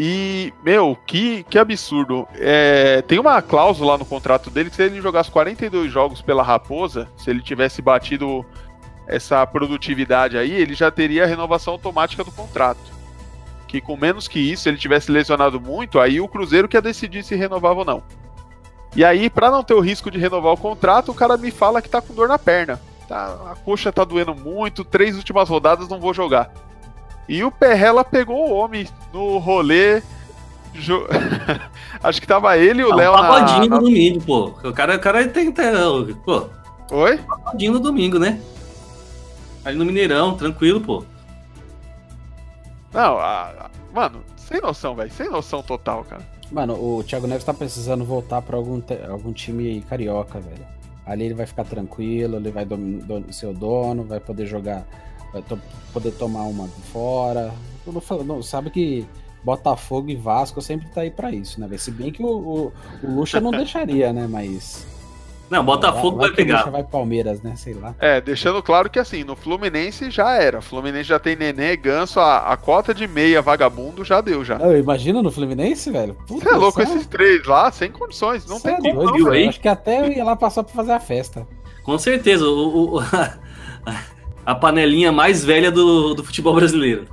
E, meu, que, que absurdo. É, tem uma cláusula no contrato dele que se ele jogasse 42 jogos pela Raposa, se ele tivesse batido essa produtividade aí, ele já teria a renovação automática do contrato. Que com menos que isso, ele tivesse lesionado muito, aí o Cruzeiro que ia decidir se renovava ou não. E aí, pra não ter o risco de renovar o contrato, o cara me fala que tá com dor na perna. Tá, a coxa tá doendo muito, três últimas rodadas não vou jogar. E o Perrela pegou o homem no rolê. jo- Acho que tava ele e o Ah, Léo um na, pagodinho na- no domingo, pô. O cara, o cara tem. Pô, Oi? pagodinho no domingo, né? Ali no Mineirão, tranquilo, pô. Não, a- a- mano, sem noção, velho. Sem noção total, cara. Mano, o Thiago Neves tá precisando voltar pra algum, te- algum time carioca, velho. Ali ele vai ficar tranquilo, ele vai domi- do- ser o dono, vai poder jogar, vai to- poder tomar uma de fora. Não sabe que Botafogo e Vasco sempre tá aí pra isso, né? Se bem que o, o, o Lucha não deixaria, né, mas... Não, Botafogo vai, que o pegar. Lucha vai Palmeiras, né, sei lá. É, deixando claro que assim, no Fluminense já era. Fluminense já tem Nenê, Ganso, a, a cota de meia vagabundo já deu já. Eu imagino no Fluminense, velho. Puta, Você é louco, só- esses três lá, sem condições, não cê tem é como doido, não? Acho que até eu ia lá passar pra fazer a festa. Com certeza, o, o- a panelinha mais velha do, do futebol brasileiro.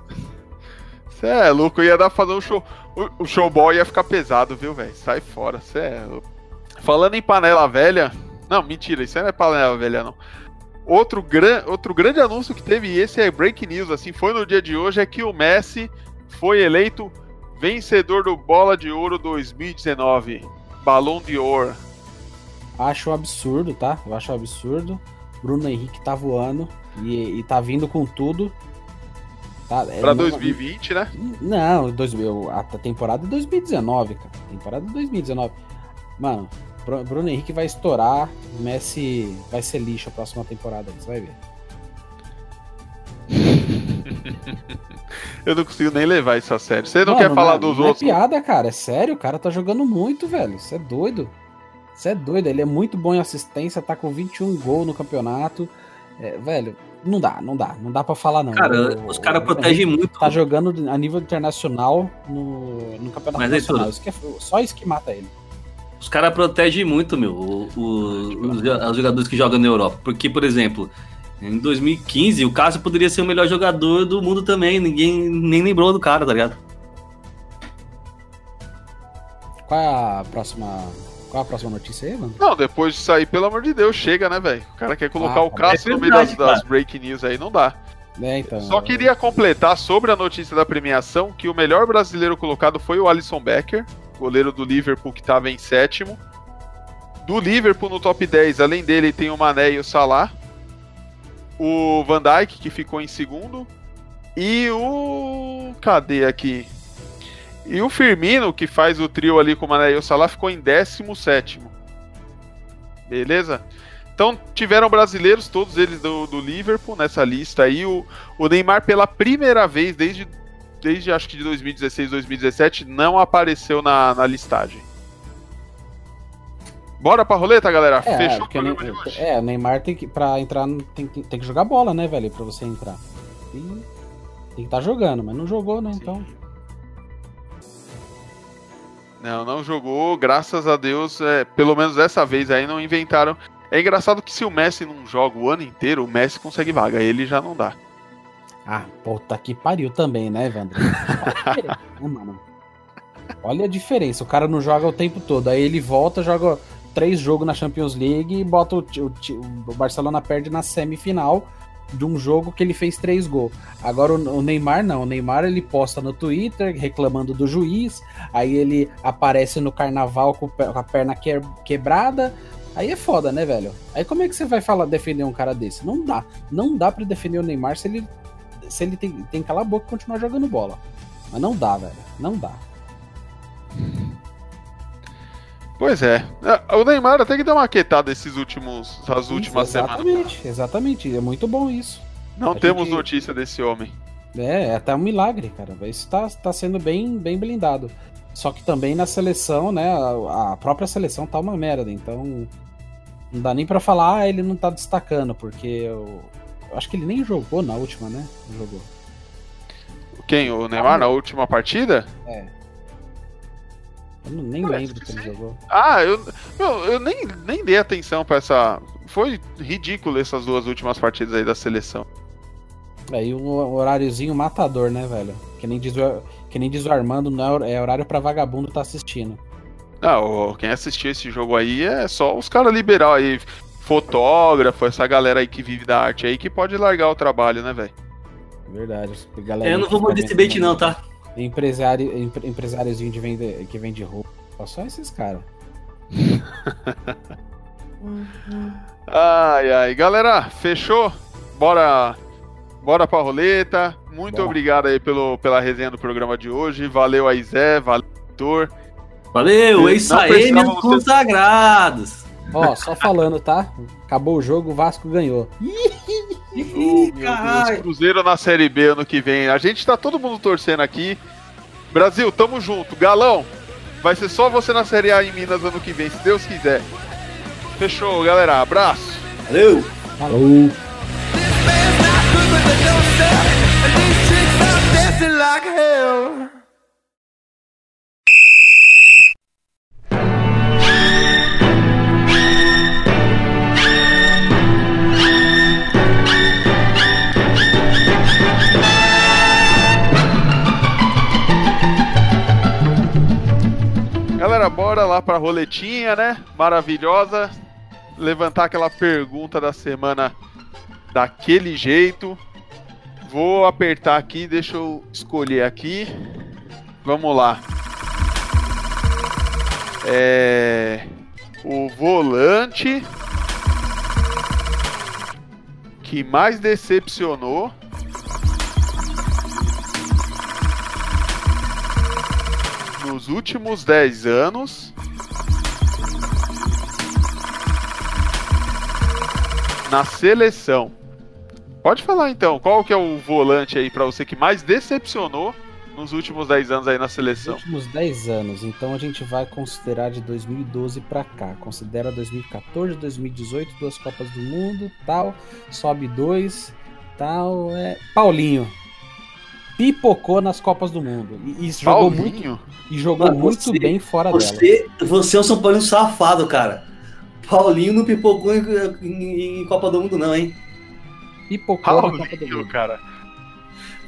Você é louco, ia dar pra fazer um show. O, o showball ia ficar pesado, viu, velho? Sai fora, você é louco. Falando em panela velha. Não, mentira, isso aí não é panela velha, não. Outro, gran, outro grande anúncio que teve, e esse é break news, assim, foi no dia de hoje, é que o Messi foi eleito vencedor do Bola de Ouro 2019. Balão de Ouro. Acho um absurdo, tá? Eu acho um absurdo. Bruno Henrique tá voando e, e tá vindo com tudo. Tá? É, Pra não- 2020, né? Não, 2000, a temporada é 2019, cara. Temporada é 2019. Mano, Bru- Bruno Henrique vai estourar. Messi vai ser lixo a próxima temporada. Você vai ver. Eu não consigo nem levar isso a sério. Você não Mano, quer falar é- dos não outros? É piada, cara. É sério. O cara tá jogando muito, velho. Você é doido. Você é doido. Ele é muito bom em assistência. Tá com 21 gols no campeonato. É, velho, não dá, não dá. Não dá pra falar, não. Cara, O- os caras protegem muito. Tá jogando a nível internacional no, no campeonato Mas é nacional. tudo. Isso é- só isso que mata ele. Os caras protegem muito, meu, o- o- os, os jogadores que jogam na Europa. Porque, por exemplo, em 2015, o Cássio poderia ser o melhor jogador do mundo também. Ninguém nem lembrou do cara, tá ligado? Qual é a próxima. Qual a próxima notícia aí, mano? Não, depois disso aí, pelo amor de Deus, chega, né, velho? O cara quer colocar Ah, o Cássio é no meio das, das break news aí, não dá. É, então. Só queria completar sobre a notícia da premiação que o melhor brasileiro colocado foi o Alisson Becker, goleiro do Liverpool que estava em sétimo. Do Liverpool no top 10, além dele, tem o Mané e o Salah. O Van Dijk, que ficou em segundo. E o. Cadê aqui? E o Firmino, que faz o trio ali com o Mané e o Salah, ficou em 17. Beleza? Então tiveram brasileiros, todos eles do, do Liverpool nessa lista aí. O, o Neymar, pela primeira vez desde, desde acho que de 2016, 2017, não apareceu na, na listagem. Bora pra roleta, galera? É, Fechou o programa de hoje. é, o Neymar tem que, pra entrar, tem, que- tem que jogar bola, né, velho? Pra você entrar. Tem, tem que estar jogando, mas não jogou, né? Então. Não, não jogou, graças a Deus, é, pelo menos dessa vez aí não inventaram. É engraçado que se o Messi não joga o ano inteiro, o Messi consegue vaga, ele já não dá. Ah, puta que pariu também, né, Evandro? Olha a diferença, né? Olha a diferença. O cara não joga o tempo todo. Aí ele volta, joga três jogos na Champions League e bota o, o, o Barcelona perde na semifinal de um jogo que ele fez três gols. Agora o, Neymar não. O Neymar ele posta no Twitter reclamando do juiz. Aí ele aparece no carnaval com, a perna que- quebrada. Aí é foda, né, velho? Aí como é que você vai falar defender um cara desse? Não dá. Não dá pra defender o Neymar se ele se ele tem, tem que calar a boca e continuar jogando bola. Mas não dá, velho. Não dá. Pois é. É, O Neymar até que deu uma quietada esses últimos, essas últimas semanas. Exatamente, exatamente. É muito bom isso. Não A temos gente- notícia desse homem. É, é até um milagre, cara. Isso tá, tá sendo bem, bem blindado. Só que também na seleção, né? A, a própria seleção tá uma merda. Então. Não dá nem pra falar, ah, ele não tá destacando, porque eu, eu acho que ele nem jogou na última, né? Não jogou. Quem? O Neymar na última partida? É. Eu não- nem Parece lembro que que ele jogou. Ah, eu, meu, eu nem, nem dei atenção pra essa. Foi ridículo essas duas últimas partidas aí da seleção. Aí um horáriozinho matador, né, velho? Que nem diz o, que nem diz o Armando, não é é horário pra vagabundo tá assistindo. Ah, o- quem assistiu esse jogo aí é só os caras liberal aí, fotógrafo, essa galera aí que vive da arte aí que pode largar o trabalho, né, velho? Verdade. Galera É, eu não vou morder esse bait, não, tá? Empresário, empre, empresáriozinho de vende, que vende roupa. Só esses caras. Ai, ai. Galera, fechou? Bora, bora pra roleta. Muito Bora. obrigado aí pelo, pela resenha do programa de hoje. Valeu aí, Zé. Valeu, Heitor. Valeu, é isso aí, meus consagrados. Ó, só falando, tá? Acabou o jogo, o Vasco ganhou. Oh, Ih, meu Deus, caralho. Cruzeiro na Série B ano que vem. A gente tá todo mundo torcendo aqui. Brasil, tamo junto. Galão, vai ser só você na Série A em Minas ano que vem, se Deus quiser. Fechou, galera. Abraço. Valeu. Falou! Bora lá pra roletinha, né? Maravilhosa. Levantar aquela pergunta da semana daquele jeito. Vou apertar aqui, deixa eu escolher aqui. Vamos lá. É. O volante que mais decepcionou nos últimos 10 anos na seleção. Pode falar então, qual que é o volante aí pra você que mais decepcionou nos últimos 10 anos aí na Nos seleção? últimos 10 anos, então a gente vai considerar de 2012 pra cá. Considera 2014, 2018, duas Copas do Mundo, tal. Sobe dois, tal. É. Paulinho. Pipocou nas Copas do Mundo. E, e jogou muito, Paulinho? e jogou Mano, muito você- bem fora dela. Você, você é um São Paulo safado, cara. Paulinho não pipocou em, em- em Copa do Mundo, não, hein? Pipocou na Copa do Paulinho, Mundo. cara.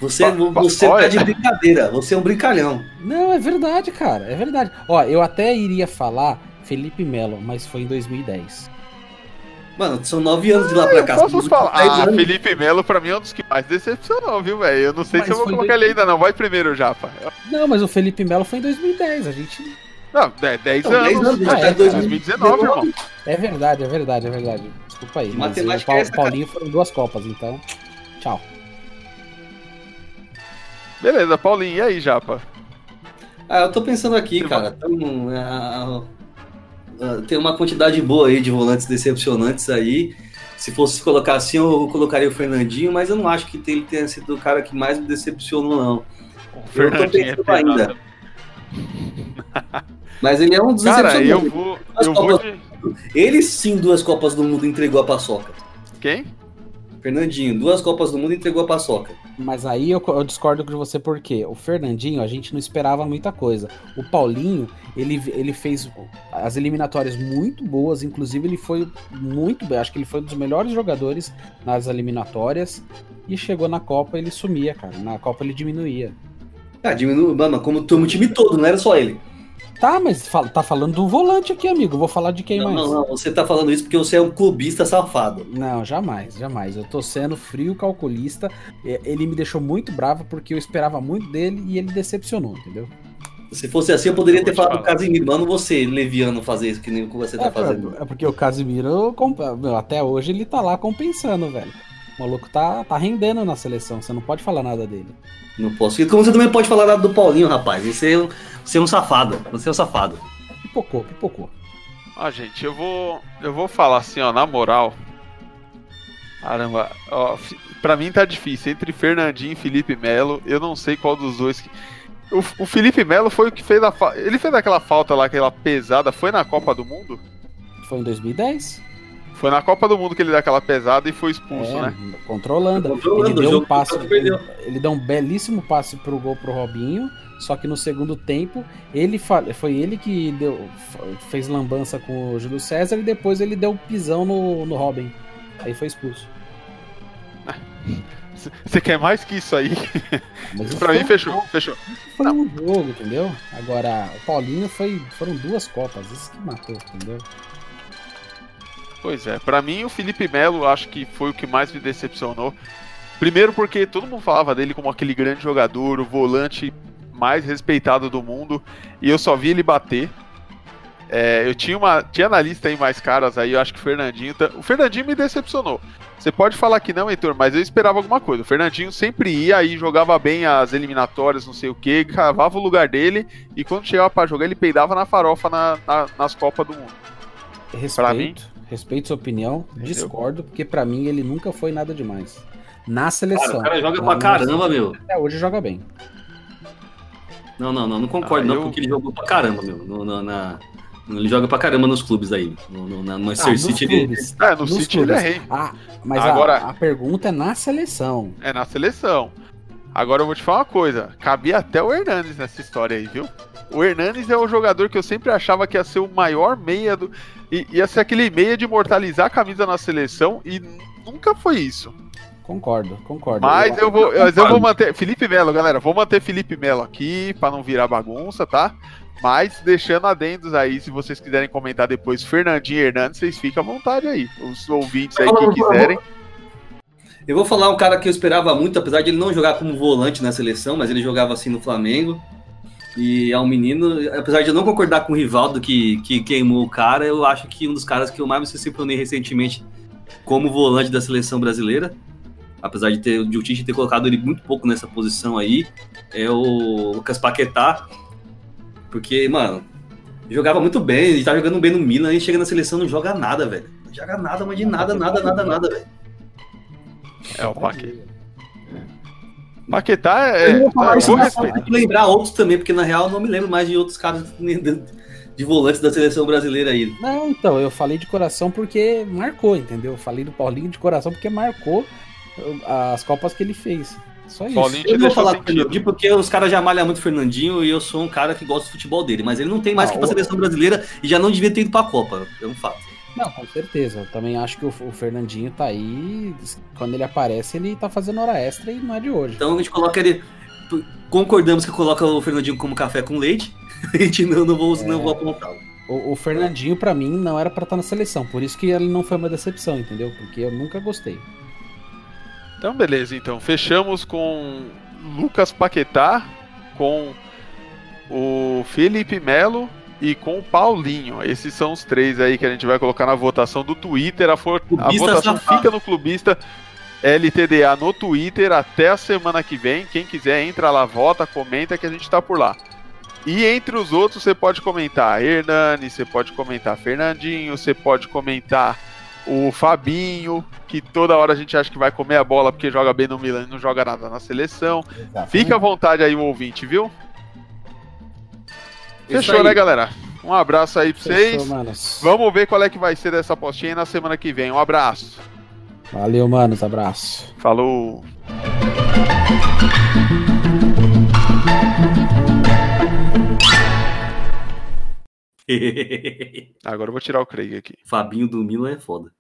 Você, Pa- pa- você olha. tá de brincadeira. Você é um brincalhão. Não, é verdade, cara. É verdade. Ó, eu até iria falar Felipe Melo, mas foi em 2010. Mano, são nove anos de lá pra cá. Posso falar? Ah, anos. Felipe Melo pra mim é um dos que mais decepcionou, viu, velho? Eu não sei Mas se eu vou colocar dois- ele ainda não. Vai primeiro, Japa. Não, mas o Felipe Melo foi em 2010. A gente. Não, 10 Não, anos. 10 anos, Ah, é, é, 2019, 2019, irmão. É verdade, é verdade, é verdade. Desculpa aí. Mas Matemática o Pau- é essa, Paulinho foram duas Copas, então. Tchau. Beleza, Paulinho, e aí, Japa? Ah, eu tô pensando aqui, Você cara. Então, ah, ah, tem uma quantidade boa aí de volantes decepcionantes aí. Se fosse colocar assim, eu colocaria o Fernandinho, mas eu não acho que ele tenha sido o cara que mais me decepcionou, não. O Eu tô é pensando pesado. ainda. Mas ele é um dos Cara, eu vou. Eu vou de. Ele sim, duas Copas do Mundo entregou a paçoca. Quem? Fernandinho, duas Copas do Mundo entregou a paçoca. Mas aí eu, eu discordo com você porque o Fernandinho, a gente não esperava muita coisa. O Paulinho, ele, ele fez as eliminatórias muito boas, inclusive ele foi muito bem. Acho que ele foi um dos melhores jogadores nas eliminatórias. E chegou na Copa, ele sumia, cara. Na Copa ele diminuía. Ah, diminui, mano, como o time todo, não era só ele. Tá, mas fala- tá falando do volante aqui, amigo. Vou falar de quem Não, mais? não, não, você tá falando isso porque você é um clubista safado. Não, jamais, jamais. Eu tô sendo frio calculista. É, Ele me deixou muito bravo porque eu esperava muito dele e ele decepcionou, entendeu? Se fosse assim, eu poderia Eu ter falado do. Casimiro, mas não ser leviano fazer isso que nem você tá É, fazendo. é porque o Casimiro, até hoje, ele tá lá compensando, velho. O maluco tá, tá rendendo na seleção, você não pode falar nada dele. Não posso. E como você também pode falar nada do Paulinho, rapaz. Você é um, você é um safado. Você é um safado. Pipocou, pipocou. Ah, gente, eu vou. Eu vou falar assim, ó, na moral. Caramba, ó, pra mim tá difícil. Entre Fernandinho e Felipe Melo, eu não sei qual dos dois que. O, o Felipe Melo foi o que fez a fa... Ele fez aquela falta lá, aquela pesada. Foi na Copa do Mundo? Foi em 2010? Foi na Copa do Mundo que ele deu aquela pesada e foi expulso, É, né? contra a Holanda. Controlando, Ele deu jogo um passe, ele deu um belíssimo passe pro gol pro Robinho, só que no segundo tempo ele fa- foi ele que deu, fez lambança com o Júlio César e depois ele deu um pisão no, no Robin. Aí foi expulso. Você quer mais que isso aí? Mas isso pra mim, fechou, fechou. Foi um jogo, entendeu? Agora, o Paulinho foi, foram duas Copas, isso que matou, entendeu? Pois é, pra mim o Felipe Melo acho que foi o que mais me decepcionou. Primeiro porque todo mundo falava dele como aquele grande jogador, o volante mais respeitado do mundo, e eu só vi ele bater. É, eu tinha uma tinha na lista aí mais caras aí, eu acho que o Fernandinho, o Fernandinho me decepcionou. Você pode falar que não, Heitor, mas eu esperava alguma coisa. O Fernandinho sempre ia aí, jogava bem as eliminatórias, não sei o que, cavava o lugar dele, e quando chegava pra jogar, ele peidava na farofa na- na- nas Copas do Mundo. Respeito, respeito sua opinião, Entendeu? discordo, porque pra mim ele nunca foi nada demais. Na seleção. Cara, o cara joga pra caramba, meu. Até hoje joga bem. Não, não, não, não concordo, Ah, não, eu- porque ele jogou pra caramba, meu. No, no- na, ele joga pra caramba nos clubes aí. No, no, na Manchester Ah, nos City ele. É, no Nos City ele clubes. é rei. Ah, mas Agora- a, a pergunta é na seleção. É na seleção. Agora eu vou te falar uma coisa. Cabia até o Hernanes nessa história aí, viu? O Hernanes é o jogador que eu sempre achava que ia ser o maior meia do. i- Ia ser aquele meia de imortalizar a camisa na seleção e nunca foi isso. Concordo, concordo. Mas eu vou, mas eu vou manter. Felipe Melo, galera, vou manter Felipe Melo aqui pra não virar bagunça, tá? Mas deixando adendos aí, se vocês quiserem comentar depois Fernandinho e Hernandes, vocês ficam à vontade aí. Os ouvintes aí que quiserem. Eu vou falar um cara que eu esperava muito, apesar de ele não jogar como volante na seleção, mas ele jogava assim no Flamengo. E é um menino, apesar de eu não concordar com o Rivaldo que, que queimou o cara, eu acho que um dos caras que eu mais me decepcionei recentemente como volante da seleção brasileira, apesar de, ter, de o Tite ter colocado ele muito pouco nessa posição aí, é o Lucas Paquetá. Porque, mano, jogava muito bem, ele tá jogando bem no Milan, e chega na seleção não joga nada, velho. Não joga nada, mas de nada, nada, nada, nada, velho. É o Paquetá. Paquetá é. Eu vou falar eu isso, lembrar outros também, porque na real eu não me lembro mais de outros caras de, de volantes da seleção brasileira aí. Não, então, eu falei de coração porque marcou, entendeu? Eu falei do Paulinho de coração porque marcou as Copas que ele fez. Só isso. Paulinho Eu não vou falar do. Fernandinho porque os caras já malham muito o Fernandinho e eu sou um cara que gosta do futebol dele, mas ele não tem mais Ah, que ir pra seleção brasileira e já não devia ter ido pra Copa, é um fato. Não, com certeza. Eu também acho que o, o Fernandinho tá aí. Quando ele aparece, ele tá fazendo hora extra e não é de hoje. Então a gente coloca ele. Concordamos que coloca o Fernandinho como café com leite, a gente não, não vou, não vou apontá-lo. O, o Fernandinho, pra mim, não era pra estar na seleção. Por isso que ele não foi uma decepção, entendeu? Porque eu nunca gostei. Então, beleza, então. Fechamos com Lucas Paquetá, com o Felipe Melo e com o Paulinho. Esses são os três aí que a gente vai colocar na votação do Twitter. A, for- a votação safado. fica no Clubista LTDA no Twitter até a semana que vem. Quem quiser, entra lá, vota, comenta que a gente tá por lá. E entre os outros, você pode comentar Hernani, você pode comentar Fernandinho, você pode comentar o Fabinho, que toda hora a gente acha que vai comer a bola porque joga bem no Milan e não joga nada na seleção. Fica à vontade aí o ouvinte, viu? Fechou, né, galera? Um abraço aí pra vocês. Fechou, manos. Vamos ver qual é que vai ser dessa postinha aí na semana que vem. Um abraço. Valeu, manos. Abraço. Falou. Agora eu vou tirar o Craig aqui. Fabinho do Milan é foda.